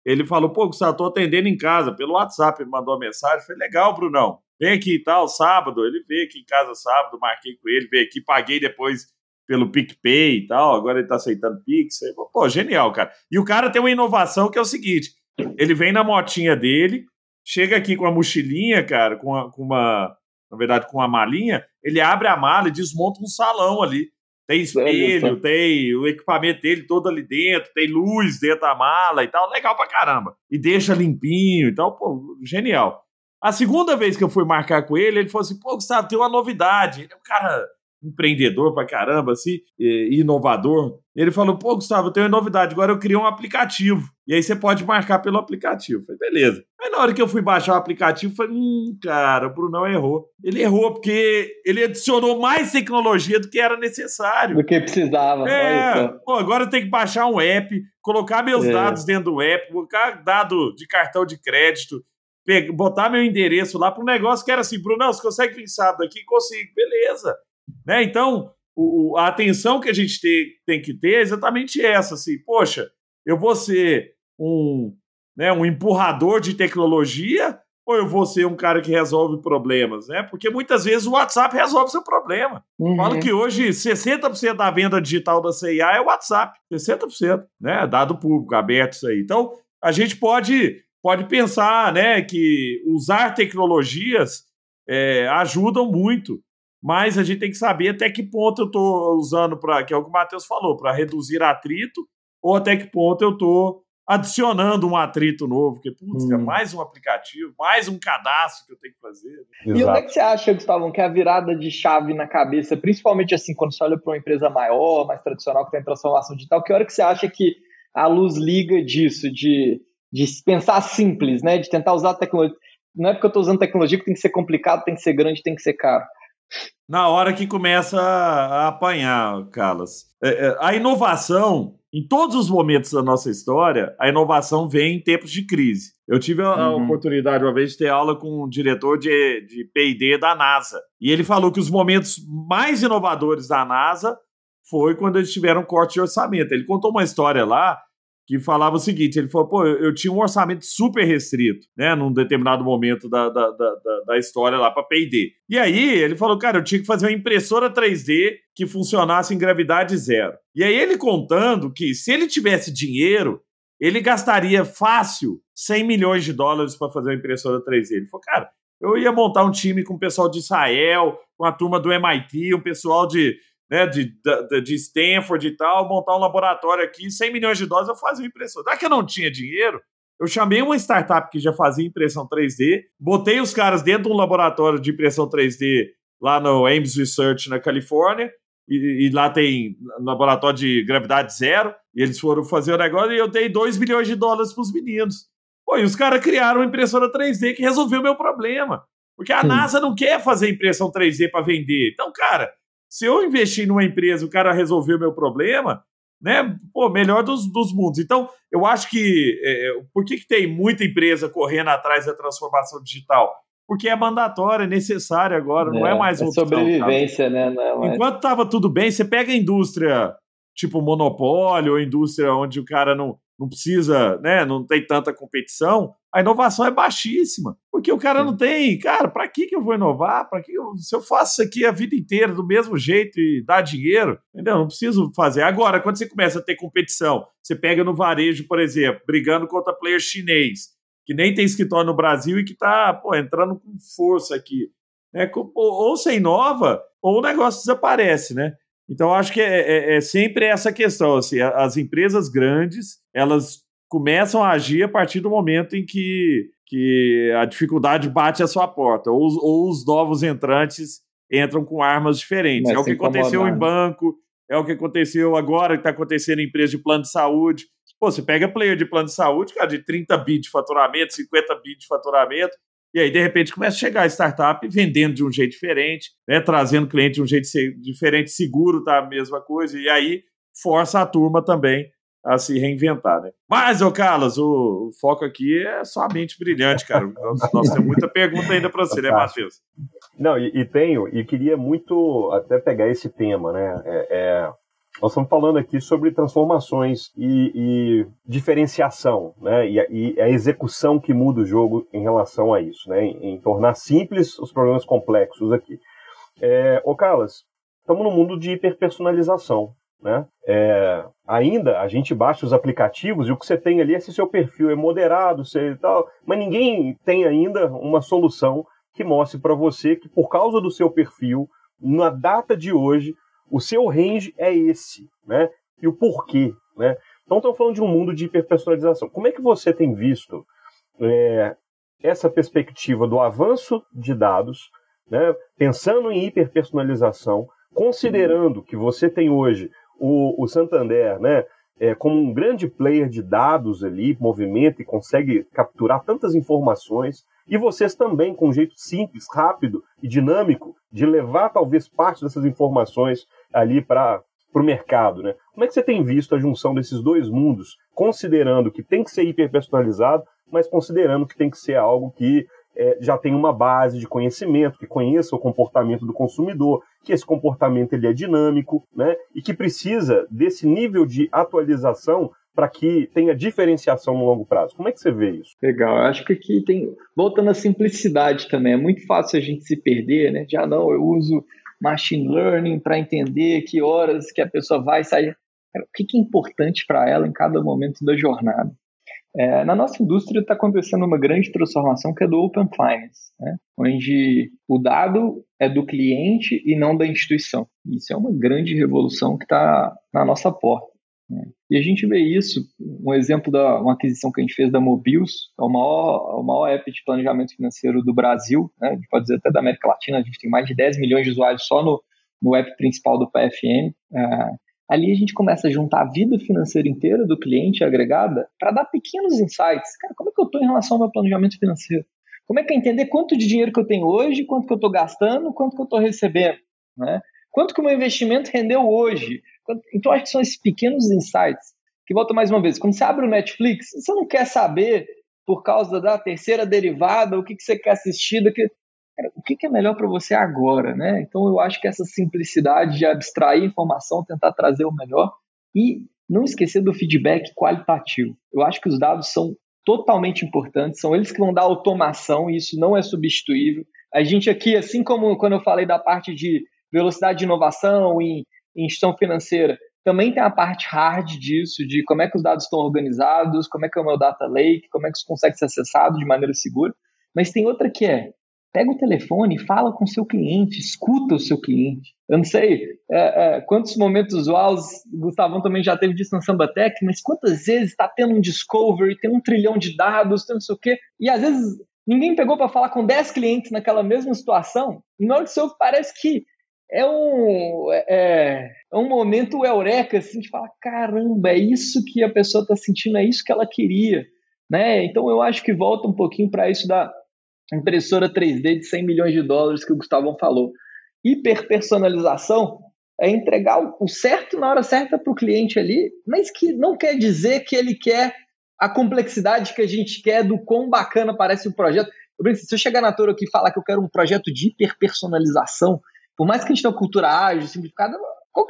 ele falou, pô, Gustavo, tô atendendo em casa, pelo WhatsApp, ele mandou uma mensagem, foi legal, Brunão. Vem aqui e tal, sábado, ele veio aqui em casa sábado, marquei com ele, veio aqui, paguei depois pelo PicPay e tal, agora ele tá aceitando Pix, pô, genial, cara. E o cara tem uma inovação que é o seguinte, ele vem na motinha dele, chega aqui com a mochilinha, cara, com, a, com uma, na verdade, com uma malinha, ele abre a mala e desmonta um salão ali. Tem espelho, tem o equipamento dele todo ali dentro, tem luz dentro da mala e tal, legal pra caramba. E deixa limpinho e tal, pô, genial. A segunda vez que eu fui marcar com ele, ele falou assim: pô, Gustavo, tem uma novidade. Ele é um cara empreendedor pra caramba, assim, inovador. Ele falou: pô, Gustavo, eu tenho uma novidade. Agora eu criei um aplicativo. E aí você pode marcar pelo aplicativo. Eu falei, beleza. Aí na hora que eu fui baixar o aplicativo, eu falei: hum, cara, o Brunão errou. Ele errou porque ele adicionou mais tecnologia do que era necessário. Do que precisava. É, pô, agora eu tenho que baixar um app, colocar meus é. dados dentro do app, colocar dado de cartão de crédito botar meu endereço lá para um negócio que era assim, Brunão, você consegue vir sábado aqui? Consigo, beleza. Né? Então, o, a atenção que a gente tem, tem que ter é exatamente essa, assim, poxa, eu vou ser um, né, um empurrador de tecnologia ou eu vou ser um cara que resolve problemas, né? Porque muitas vezes o WhatsApp resolve seu problema. Uhum. Falo que hoje 60% da venda digital da CIA é o WhatsApp, 60%, né? Dado público, aberto isso aí. Então, a gente pode pode pensar né, que usar tecnologias é, ajudam muito, mas a gente tem que saber até que ponto eu estou usando para, que é o que o Matheus falou, para reduzir atrito, ou até que ponto eu estou adicionando um atrito novo, porque, putz, hum. é mais um aplicativo, mais um cadastro que eu tenho que fazer. Exato. E onde é que você acha, Gustavo, que é a virada de chave na cabeça, principalmente assim, quando você olha para uma empresa maior, mais tradicional, que tem transformação digital, que hora que você acha que a luz liga disso, de de pensar simples, né? De tentar usar a tecnologia. Não é porque eu estou usando tecnologia que tem que ser complicado, tem que ser grande, tem que ser caro. Na hora que começa a apanhar, Carlos. É, é, a inovação, em todos os momentos da nossa história, a inovação vem em tempos de crise. Eu tive a uhum. oportunidade uma vez de ter aula com um diretor de, de PD da NASA. E ele falou que os momentos mais inovadores da NASA foi quando eles tiveram corte de orçamento. Ele contou uma história lá que falava o seguinte: ele falou, pô, eu, tinha um orçamento super restrito, né, num determinado momento da, da, da, da história lá para PD. E aí ele falou, cara, eu tinha que fazer uma impressora 3D que funcionasse em gravidade zero. E aí ele contando que se ele tivesse dinheiro, ele gastaria fácil 100 milhões de dólares para fazer uma impressora 3D. Ele falou, cara, eu ia montar um time com o pessoal de Israel, com a turma do MIT, um pessoal de né, de, de, de Stanford e tal, montar um laboratório aqui, 100 milhões de dólares, eu fazia impressora. Já que eu não tinha dinheiro, eu chamei uma startup que já fazia impressão 3D, botei os caras dentro de um laboratório de impressão 3D lá no Ames Research na Califórnia, e, e, lá tem laboratório de gravidade zero, e eles foram fazer o negócio e eu dei 2 milhões de dólares para os meninos. Pô, e os caras criaram uma impressora 3D que resolveu o meu problema. Porque a Sim. NASA não quer fazer impressão 3D para vender. Então, cara, se eu investir numa empresa o cara resolveu o meu problema, né? Pô, melhor dos, dos mundos. Então, eu acho que. É, é por que, que tem muita empresa correndo atrás da transformação digital? porque é mandatória, é necessária agora, não é, é mais uma é sobrevivência, né? É mais... Enquanto estava tudo bem, você pega a indústria tipo monopólio, ou indústria onde o cara não, não precisa, né, não tem tanta competição, a inovação é baixíssima. Porque o cara Sim. não tem, cara, para que, que eu vou inovar? Para que eu, se eu faço isso aqui a vida inteira do mesmo jeito e dá dinheiro, entendeu? Não preciso fazer. Agora, quando você começa a ter competição, você pega no varejo, por exemplo, brigando contra player chinês que nem tem escritório no Brasil e que está entrando com força aqui. Né? Ou, ou você inova, ou o negócio desaparece, né? Então, acho que é, é, é, sempre essa questão. Assim, as empresas grandes, elas começam a agir a partir do momento em que, que a dificuldade bate a sua porta, ou, ou os novos entrantes entram com armas diferentes. Mas é o que aconteceu em banco, é o que aconteceu agora, que está acontecendo em empresa de plano de saúde. Pô, você pega player de plano de saúde, cara, de 30 bi de faturamento, 50 bi de faturamento, e aí, de repente, começa a chegar a startup vendendo de um jeito diferente, né, trazendo cliente de um jeito diferente, seguro tá a mesma coisa, e aí força a turma também a se reinventar, né? Mas, ô Carlos, o, o foco aqui é só a mente brilhante, cara. Nós, nós temos muita pergunta ainda para você, né, Matheus? Não, e, e, tenho, e queria muito até pegar esse tema, né? É, é, nós estamos falando aqui sobre transformações e, e diferenciação, né? E, e, a execução que muda o jogo em relação a isso, né? Em, em tornar simples os problemas complexos aqui. É, ô Carlos, estamos no mundo de hiperpersonalização, né? É, ainda a gente baixa os aplicativos e o que você tem ali é se seu perfil é moderado, se tal, mas ninguém tem ainda uma solução que mostre para você que por causa do seu perfil, na data de hoje, o seu range é esse, né? E o porquê, né? Então estamos falando de um mundo de hiperpersonalização. Como é que você tem visto é, essa perspectiva do avanço de dados, né? Pensando em hiperpersonalização, considerando que você tem hoje o, o Santander, né? É, como um grande player de dados ali, movimento e consegue capturar tantas informações, e vocês também, com um jeito simples, rápido e dinâmico, de levar talvez parte dessas informações ali para o mercado. Né? Como é que você tem visto a junção desses dois mundos, considerando que tem que ser hiperpersonalizado, mas considerando que tem que ser algo que é, já tem uma base de conhecimento, que conheça o comportamento do consumidor, que esse comportamento ele é dinâmico, né, e que precisa desse nível de atualização para que tenha diferenciação no longo prazo. Como é que você vê isso? Legal, acho que aqui tem, voltando à simplicidade também, é muito fácil a gente se perder, né? Já não, eu uso machine learning para entender que horas que a pessoa vai sair. O que é importante para ela em cada momento da jornada? É, na nossa indústria está acontecendo uma grande transformação que é do Open Finance, né? onde o dado é do cliente e não da instituição. Isso é uma grande revolução que está na nossa porta. Né? E a gente vê isso, um exemplo da uma aquisição que a gente fez da Mobius, é o maior, o maior app de planejamento financeiro do Brasil, né? a gente pode dizer até da América Latina, a gente tem mais de 10 milhões de usuários só no, no app principal do PFM. É, ali a gente começa a juntar a vida financeira inteira do cliente agregada para dar pequenos insights. Cara, como é que eu estou em relação ao meu planejamento financeiro? Como é que é entender quanto de dinheiro que eu tenho hoje, quanto que eu estou gastando, quanto que eu estou recebendo? Né? Quanto que o meu investimento rendeu hoje? Então, acho que são esses pequenos insights que, volta mais uma vez, quando você abre o Netflix, você não quer saber, por causa da terceira derivada, o que, que você quer assistir, do que, o que, é melhor para você agora, né? Então, eu acho que essa simplicidade de abstrair informação, tentar trazer o melhor e não esquecer do feedback qualitativo. Eu acho que os dados são totalmente importantes, são eles que vão dar automação e isso não é substituível. A gente aqui, assim como quando eu falei da parte de velocidade de inovação em em gestão financeira, também tem a parte hard disso, de como é que os dados estão organizados, como é que é o meu data lake, como é que isso consegue ser acessado de maneira segura. Mas tem outra que é Pega o telefone, fala com o seu cliente, escuta o seu cliente. Eu não sei é, é, quantos momentos uaus o Gustavão também já teve disso na Sambatec, mas quantas vezes está tendo um discovery, tem um trilhão de dados, tem não sei o quê, e às vezes ninguém pegou para falar com 10 clientes naquela mesma situação, e na hora que você ouve, parece que é um, é, é um momento eureka, assim, de falar, caramba, é isso que a pessoa está sentindo, é isso que ela queria. Né? Então eu acho que volta um pouquinho para isso da impressora 3D de 100 milhões de dólares que o Gustavão falou. Hiperpersonalização é entregar o certo na hora certa para o cliente ali, mas que não quer dizer que ele quer a complexidade que a gente quer do quão bacana parece o projeto. Eu se eu chegar na Toro aqui e falar que eu quero um projeto de hiperpersonalização, por mais que a gente tenha uma cultura ágil, simplificada,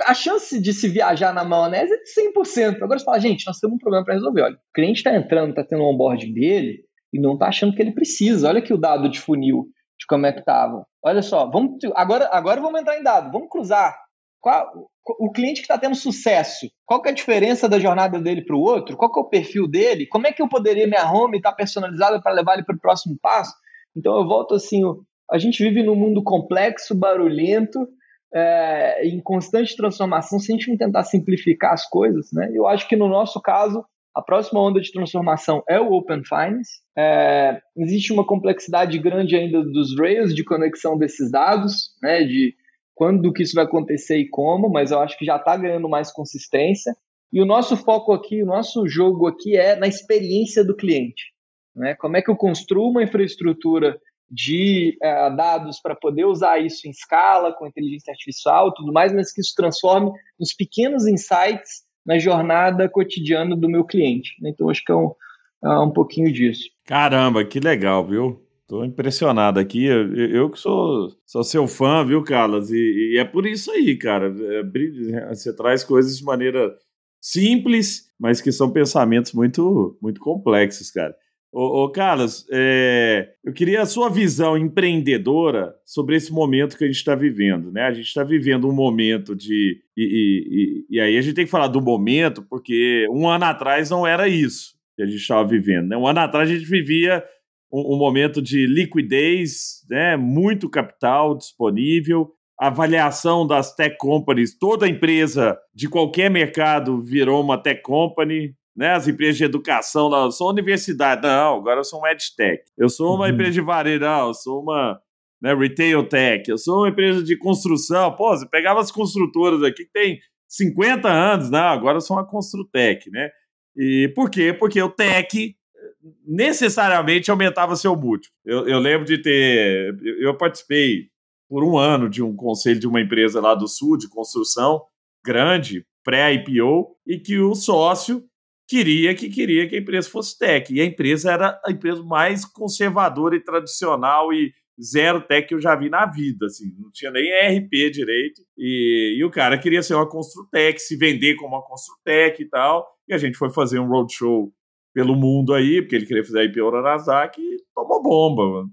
a chance de se viajar na maionese é de 100%. Agora você fala, gente, nós temos um problema para resolver. Olha, o cliente está entrando, está tendo um onboarding dele e não está achando que ele precisa. Olha aqui o dado de funil, de como é que estava. Olha só, vamos, agora, agora vamos entrar em dado, vamos cruzar. Qual, o cliente que está tendo sucesso, qual que é a diferença da jornada dele para o outro? Qual que é o perfil dele? Como é que eu poderia, minha home estar tá personalizada para levar ele para o próximo passo? Então eu volto assim, a gente vive num mundo complexo, barulhento, é, em constante transformação, se a gente não tentar simplificar as coisas, né? Eu acho que no nosso caso, a próxima onda de transformação é o Open Finance. É, existe uma complexidade grande ainda dos rails de conexão desses dados, né? De quando que isso vai acontecer e como, mas eu acho que já está ganhando mais consistência. E o nosso foco aqui, o nosso jogo aqui é na experiência do cliente. Né? Como é que eu construo uma infraestrutura de uh, dados para poder usar isso em escala, com inteligência artificial tudo mais, mas que isso transforme nos pequenos insights na jornada cotidiana do meu cliente. Então, acho que é um, é um pouquinho disso. Caramba, que legal, viu? Tô impressionado aqui. Eu, eu que sou, sou seu fã, viu, Carlos? E, e é por isso aí, cara. É, você traz coisas de maneira simples, mas que são pensamentos muito, muito complexos, cara. Ô, ô Carlos, é, eu queria a sua visão empreendedora sobre esse momento que a gente está vivendo. Né? A gente está vivendo um momento de. E, e, e, aí a gente tem que falar do momento, porque um ano atrás não era isso que a gente estava vivendo. Né? Um ano atrás a gente vivia um, um momento de liquidez, né? muito capital disponível, avaliação das tech companies, toda empresa de qualquer mercado virou uma tech company, né, as empresas de educação, não, eu sou uma universidade, não, agora eu sou uma edtech. Eu sou uma uhum. empresa de varejo, não, eu sou uma né, retail tech. Eu sou uma empresa de construção. Pô, você pegava as construtoras aqui que tem 50 anos, não, agora eu sou uma construtech, né? E por quê? Porque o tech necessariamente aumentava seu múltiplo. Eu, eu lembro de ter. Eu participei por um ano de um conselho de uma empresa lá do sul de construção grande, pré-IPO, e que o sócio queria que queria que a empresa fosse tech. E a empresa era a empresa mais conservadora e tradicional e zero tech que eu já vi na vida, assim, não tinha nem ERP direito. E, e o cara queria ser uma Construtec, se vender como uma Construtec e tal. E a gente foi fazer um roadshow pelo mundo aí, porque ele queria fazer a IPO na Nasdaq e tomou bomba.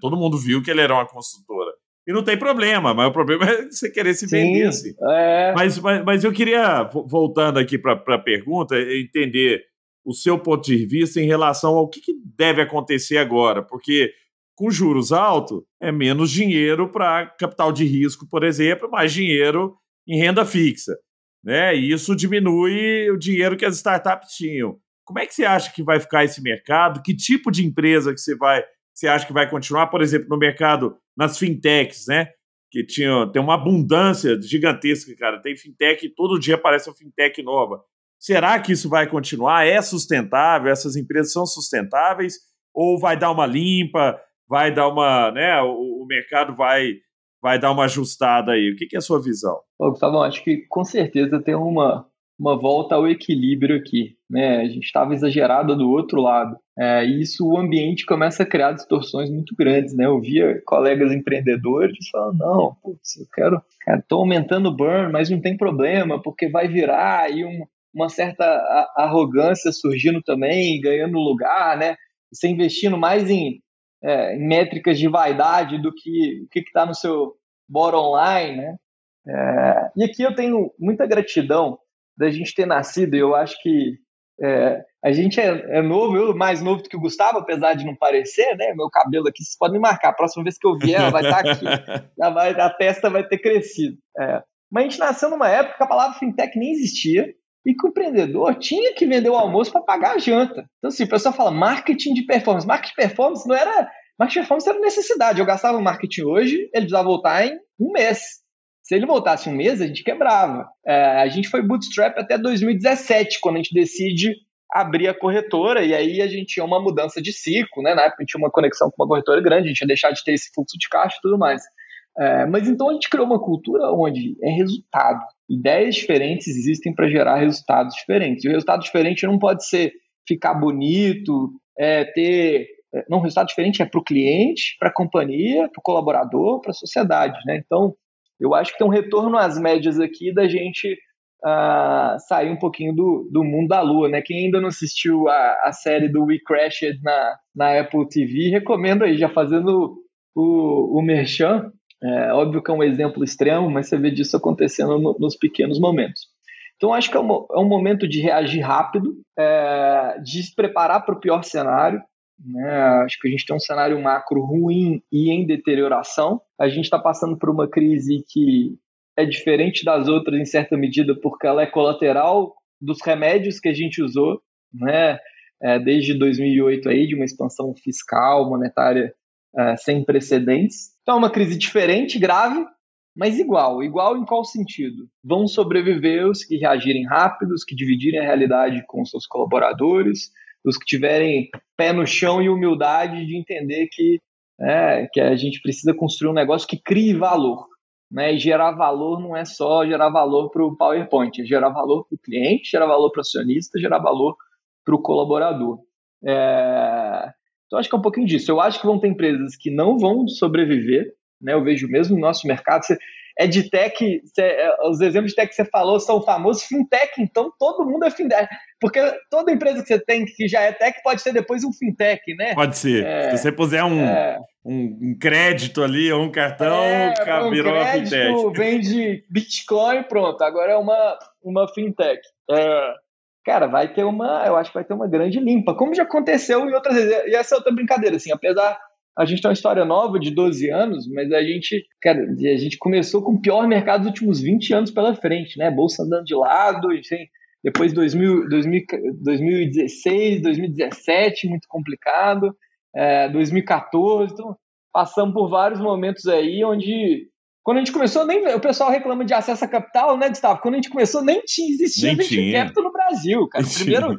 Todo mundo viu que ele era uma construtora. E não tem problema, mas o problema é você querer se Sim, vender assim. É... Mas, mas, mas eu queria, voltando aqui para a pergunta, entender o seu ponto de vista em relação ao que, que deve acontecer agora, porque com juros altos é menos dinheiro para capital de risco, por exemplo, mais dinheiro em renda fixa. Né? E isso diminui o dinheiro que as startups tinham. Como é que você acha que vai ficar esse mercado? Que tipo de empresa que você vai você acha que vai continuar, por exemplo, no mercado, nas fintechs, né? Que tinha, tem uma abundância gigantesca, cara. Tem fintech, todo dia aparece uma fintech nova. Será que isso vai continuar? É sustentável? Essas empresas são sustentáveis? Ou vai dar uma limpa? Vai dar uma. Né, o, o mercado vai, vai dar uma ajustada aí? O que, que é a sua visão? Ô, Gustavo, acho que com certeza tem uma, uma volta ao equilíbrio aqui. Né? A gente estava exagerado do outro lado. É, e isso o ambiente começa a criar distorções muito grandes. Né? Eu via colegas empreendedores falando: não, putz, eu quero. Estou aumentando o burn, mas não tem problema, porque vai virar aí um, uma certa arrogância surgindo também, ganhando lugar, né? Você investindo mais em, é, em métricas de vaidade do que o que está no seu bottom line, né? É, e aqui eu tenho muita gratidão da gente ter nascido, eu acho que É, a gente é, é, novo, eu mais novo do que o Gustavo, apesar de não parecer, né? Meu cabelo aqui, vocês podem marcar. A próxima vez que eu vier, ela vai estar tá aqui. Vai, a testa vai ter crescido. É. Mas a gente nasceu numa época que a palavra fintech nem existia e que o empreendedor tinha que vender o almoço para pagar a janta. Então, assim, o pessoal fala marketing de performance. Marketing de performance não era. Marketing de performance era necessidade. Eu gastava marketing hoje, ele precisava voltar em um mês. Se ele voltasse um mês, a gente quebrava. É, a gente foi bootstrap até 2017, quando a gente decide abrir a corretora, e aí a gente tinha uma mudança de ciclo, né? Na época a gente tinha uma conexão com uma corretora grande, a gente ia deixar de ter esse fluxo de caixa e tudo mais. É, mas então a gente criou uma cultura onde é resultado. Ideias diferentes existem para gerar resultados diferentes. E o resultado diferente não pode ser ficar bonito, é, ter. É, não, o resultado diferente é para o cliente, para a companhia, para o colaborador, para a sociedade. Né? Então, eu acho que tem um retorno às médias aqui da gente uh, sair um pouquinho do, do mundo da lua, né? Quem ainda não assistiu a, a série do We Crashed na, na Apple TV, recomendo aí, já fazendo o, o merchan. É, óbvio que é um exemplo extremo, mas você vê disso acontecendo no, nos pequenos momentos. Então, acho que é um, é um momento de reagir rápido, é, de se preparar para o pior cenário, né? Acho que a gente tem um cenário macro ruim e em deterioração. A gente está passando por uma crise que é diferente das outras em certa medida, porque ela é colateral dos remédios que a gente usou, né? É, desde 2008 aí, de uma expansão fiscal, monetária é, sem precedentes. Então, é uma crise diferente, grave, mas igual. Igual em qual sentido? Vão sobreviver os que reagirem rápido, os que dividirem a realidade com seus colaboradores, os que tiverem pé no chão e humildade de entender que, é, que a gente precisa construir um negócio que crie valor. Né? E gerar valor não é só gerar valor para o PowerPoint, é gerar valor para o cliente, gerar valor para o acionista, gerar valor para o colaborador. É... Então, acho que é um pouquinho disso. Eu acho que vão ter empresas que não vão sobreviver. Né? Eu vejo mesmo no nosso mercado. Você é de tech, é, os exemplos de tech que você falou são famosos, fintech, então todo mundo é fintech. Porque toda empresa que você tem que já é tech pode ser depois um fintech, né? Pode ser. É, Se você puser um, é, um, crédito ali ou um cartão, é, um virou crédito, uma fintech. vende Bitcoin, pronto, agora é uma, uma fintech. É, cara, vai ter uma, eu acho que vai ter uma grande limpa, como já aconteceu em outras vezes. E essa é outra brincadeira, assim, apesar a gente tem uma história nova de 12 anos, mas a gente, cara, a gente começou com o pior mercado dos últimos 20 anos pela frente, né? Bolsa andando de lado, a gente tem, depois 2000, 2000, 2016, 2017, muito complicado, é, 2014, então passamos por vários momentos aí onde quando a gente começou, nem o pessoal reclama de acesso a capital, né, Gustavo? Quando a gente começou, nem tinha existia venture capital no Brasil, cara. Primeiro,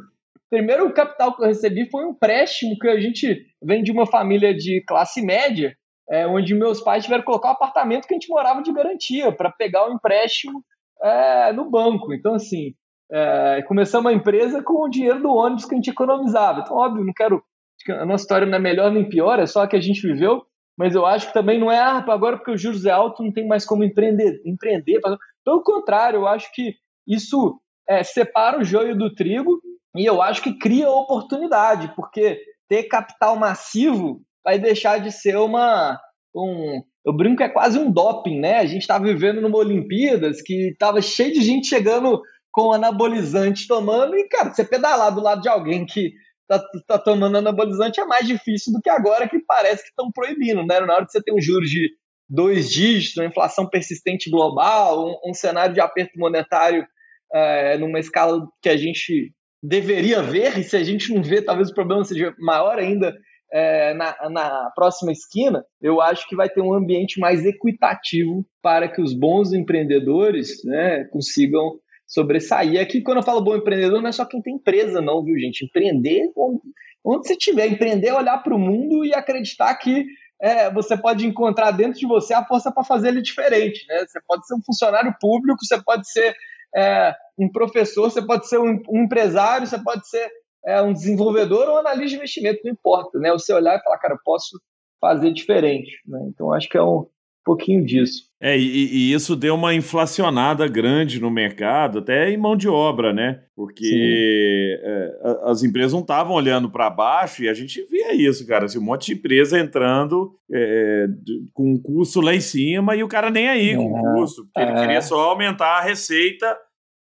primeiro capital que eu recebi foi um empréstimo que a gente vem de uma família de classe média, é, onde meus pais tiveram que colocar um apartamento que a gente morava de garantia para pegar o empréstimo é, no banco. Então, assim, é, começamos a empresa com o dinheiro do ônibus que a gente economizava. Então, óbvio, não quero. A nossa história não é melhor nem pior, é só a que a gente viveu, mas eu acho que também não é ah, agora porque o juros é alto, não tem mais como empreender. empreender. Pelo contrário, eu acho que isso é, separa o joio do trigo e eu acho que cria oportunidade, porque ter capital massivo vai deixar de ser uma. Um, eu brinco que é quase um doping, né? A gente estava vivendo numa Olimpíadas que estava cheio de gente chegando com anabolizante tomando, e, cara, você pedalar do lado de alguém que tá, tá tomando anabolizante é mais difícil do que agora que parece que estão proibindo, né? Na hora que você tem um juros de dois dígitos, uma inflação persistente global, um, um cenário de aperto monetário é, numa escala que a gente deveria ver, e se a gente não vê, talvez o problema seja maior ainda é, na, na próxima esquina, eu acho que vai ter um ambiente mais equitativo para que os bons empreendedores né, consigam sobressair. Aqui, quando eu falo bom empreendedor, não é só quem tem empresa, não, viu, gente? Empreender, onde, onde você estiver, empreender olhar para o mundo e acreditar que é, você pode encontrar dentro de você a força para fazer ele diferente. Né? Você pode ser um funcionário público, você pode ser é, um professor, você pode ser um, empresário, você pode ser é, um desenvolvedor ou um analista de investimento, não importa. Né? Você olhar e falar, cara, posso fazer diferente. Né? Então, acho que é um pouquinho disso. É, e, e, isso deu uma inflacionada grande no mercado, até em mão de obra, né? Porque é, as empresas não estavam olhando para baixo e a gente via isso, cara. Assim, um monte de empresa entrando é, com um custo lá em cima e o cara nem aí com o custo, porque ele queria só aumentar a receita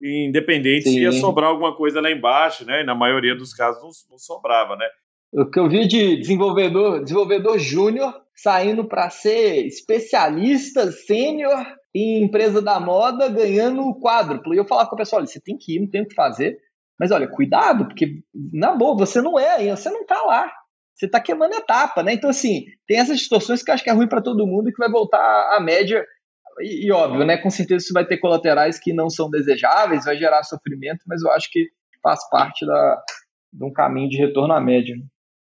independente Sim. se ia sobrar alguma coisa lá embaixo, né? E na maioria dos casos não, não sobrava, né? O que eu vi de desenvolvedor, desenvolvedor júnior saindo para ser especialista sênior em empresa da moda, ganhando quádruplo. E eu falava com o pessoal, olha, você tem que ir, não tem o que fazer. Mas olha, cuidado, porque na boa, você não é, você não está lá. Você está queimando etapa, né? Então, assim, tem essas distorções que eu acho que é ruim para todo mundo e que vai voltar à média. E, e, óbvio, né? Com certeza isso vai ter colaterais que não são desejáveis, vai gerar sofrimento, mas eu acho que faz parte da, de um caminho de retorno à média.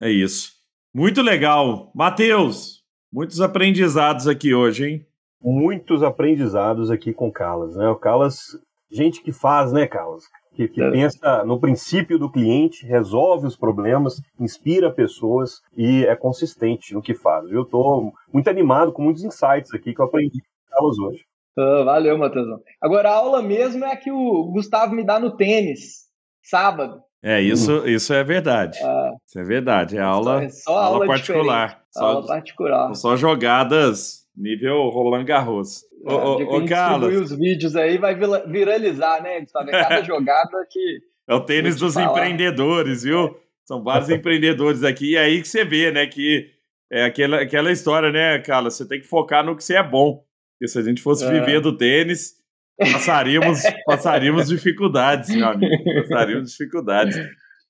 É isso. Muito legal. Matheus, muitos aprendizados aqui hoje, hein? Muitos aprendizados aqui com o Carlos, né? O Carlos, gente que faz, né, Carlos? que, que é. pensa no princípio do cliente, resolve os problemas, inspira pessoas e é consistente no que faz. Eu estou muito animado com muitos insights aqui que eu aprendi com elas hoje. Ah, valeu, Matheusão. Agora, a aula mesmo é a que o Gustavo me dá no tênis, sábado. É, isso, isso é verdade. Ah, isso é verdade. É aula, é só aula, aula particular. Só, aula particular. Só jogadas nível Roland Garros. É, ô, ô, Carlos. os vídeos aí vai viralizar, né, cada jogada que. É o tênis dos falar. empreendedores, viu? É. São vários empreendedores aqui. E aí que você vê, né, que é aquela, aquela história, né, Carlos? Você tem que focar no que você é bom. Porque se a gente fosse é. viver do tênis, passaríamos, passaríamos dificuldades, meu amigo. Passaríamos dificuldades.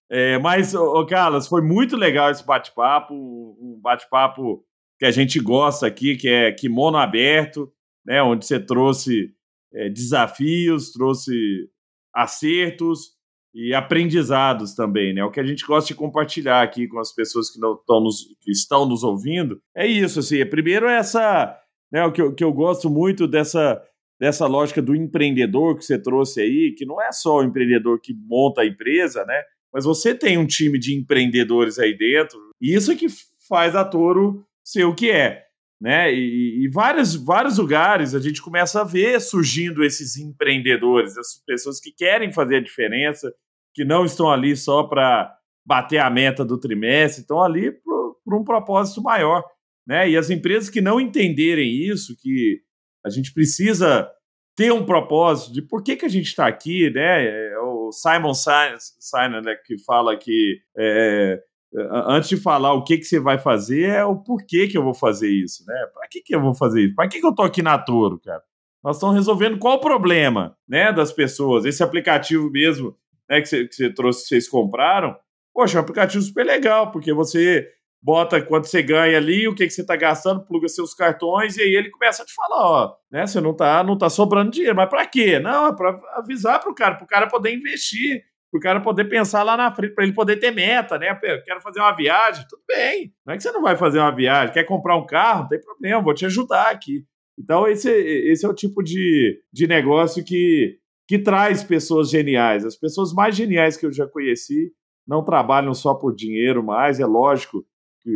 É, mas, ô, Carlos, foi muito legal esse bate-papo, um bate-papo que a gente gosta aqui, que é kimono aberto né, onde você trouxe é, desafios, trouxe acertos e aprendizados também, né? O que a gente gosta de compartilhar aqui com as pessoas que não estão nos, que estão nos ouvindo é isso, assim. Primeiro essa, né? O que eu, que eu gosto muito dessa dessa lógica do empreendedor que você trouxe aí, que não é só o empreendedor que monta a empresa, né? Mas você tem um time de empreendedores aí dentro, e isso é que faz a Toro ser o que é né? E, e vários, vários lugares a gente começa a ver surgindo esses empreendedores, essas pessoas que querem fazer a diferença, que não estão ali só para bater a meta do trimestre, estão ali por, por um propósito maior. Né? E as empresas que não entenderem isso, que a gente precisa ter um propósito de por que, que a gente está aqui, né? É o Simon Sinek né, que fala que é, antes de falar o que, que você vai fazer, é o porquê que eu vou fazer isso, né? Para que, que eu vou fazer isso? Para que, que eu tô aqui na Toro, cara? Nós estamos resolvendo qual o problema, né, das pessoas. Esse aplicativo mesmo, né, que você, que você trouxe, que vocês compraram, poxa, é um aplicativo super legal, porque você bota quanto você ganha ali, o que, que você está gastando, pluga seus cartões, e aí ele começa a te falar, ó, né, você não tá, não tá sobrando dinheiro, mas para quê? Não, é para avisar para o cara, para o cara poder investir para o cara poder pensar lá na frente, para ele poder ter meta, né? Eu quero fazer uma viagem, tudo bem. Não é que você não vai fazer uma viagem, quer comprar um carro, não tem problema, vou te ajudar aqui. Então, esse, esse é o tipo de, de negócio que, que traz pessoas geniais. As pessoas mais geniais que eu já conheci não trabalham só por dinheiro mais, é lógico que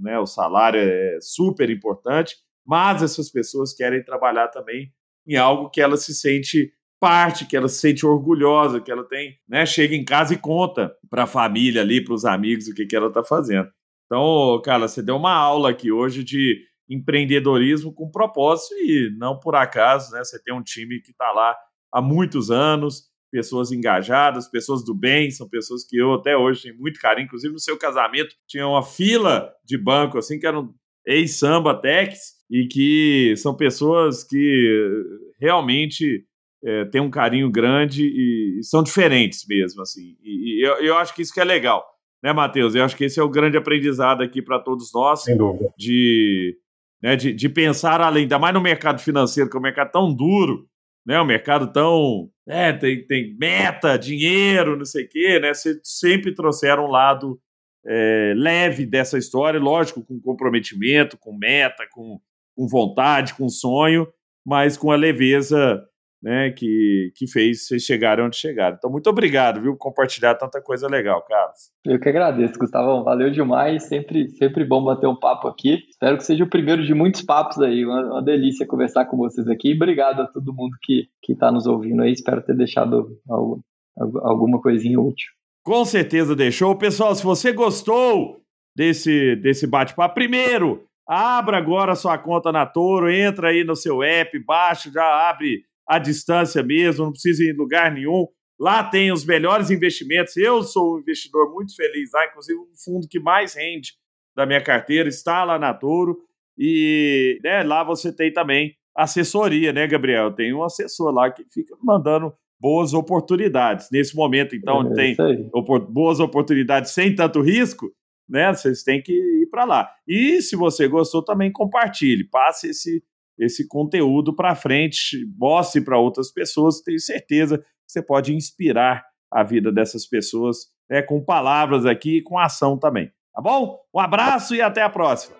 né, o salário é super importante, mas essas pessoas querem trabalhar também em algo que ela se sente parte, que ela se sente orgulhosa, que ela tem, né, chega em casa e conta para a família ali, para os amigos, o que, que ela está fazendo. Então, cara, você deu uma aula aqui hoje de empreendedorismo com propósito e não por acaso, né? Você tem um time que está lá há muitos anos, pessoas engajadas, pessoas do bem, são pessoas que eu até hoje tenho muito carinho. Inclusive, no seu casamento tinha uma fila de banco, assim, que eram ex-samba techs, e que são pessoas que realmente é, tem um carinho grande e, e, são diferentes mesmo, assim. E, e eu, eu, acho que isso que é legal, né, Matheus? Eu acho que esse é o grande aprendizado aqui para todos nós. Sem dúvida. De, né, de, de, pensar além, ainda mais no mercado financeiro, que é um mercado tão duro, né? Um mercado tão. É, tem, tem meta, dinheiro, não sei o quê, né? Sempre trouxeram um lado é, leve dessa história, lógico, com comprometimento, com meta, com, com vontade, com sonho, mas com a leveza né, que, que fez vocês chegarem onde chegaram. Então, muito obrigado, viu, por compartilhar tanta coisa legal, Carlos. Eu que agradeço, Gustavão. Valeu demais. Sempre, sempre bom bater um papo aqui. Espero que seja o primeiro de muitos papos aí. Uma, uma delícia conversar com vocês aqui. Obrigado a todo mundo que está nos ouvindo aí. Espero ter deixado algum, alguma coisinha útil. Com certeza deixou. Pessoal, se você gostou desse, desse bate-papo, primeiro, abra agora sua conta na Toro, entra aí no seu app, baixa, já abre à distância mesmo, não precisa ir em lugar nenhum. Lá tem os melhores investimentos. Eu sou um investidor muito feliz lá, inclusive o fundo que mais rende da minha carteira está lá na Toro. E né, lá você tem também assessoria, né, Gabriel? Tem um assessor lá que fica mandando boas oportunidades. Nesse momento, então, é, tem opor boas oportunidades sem tanto risco, né? Vocês têm que ir para lá. E se você gostou, também compartilhe, passe esse, esse conteúdo para frente, mostre para outras pessoas. Tenho certeza que você pode inspirar a vida dessas pessoas né, com palavras aqui e com ação também. Tá bom? Um abraço e até a próxima.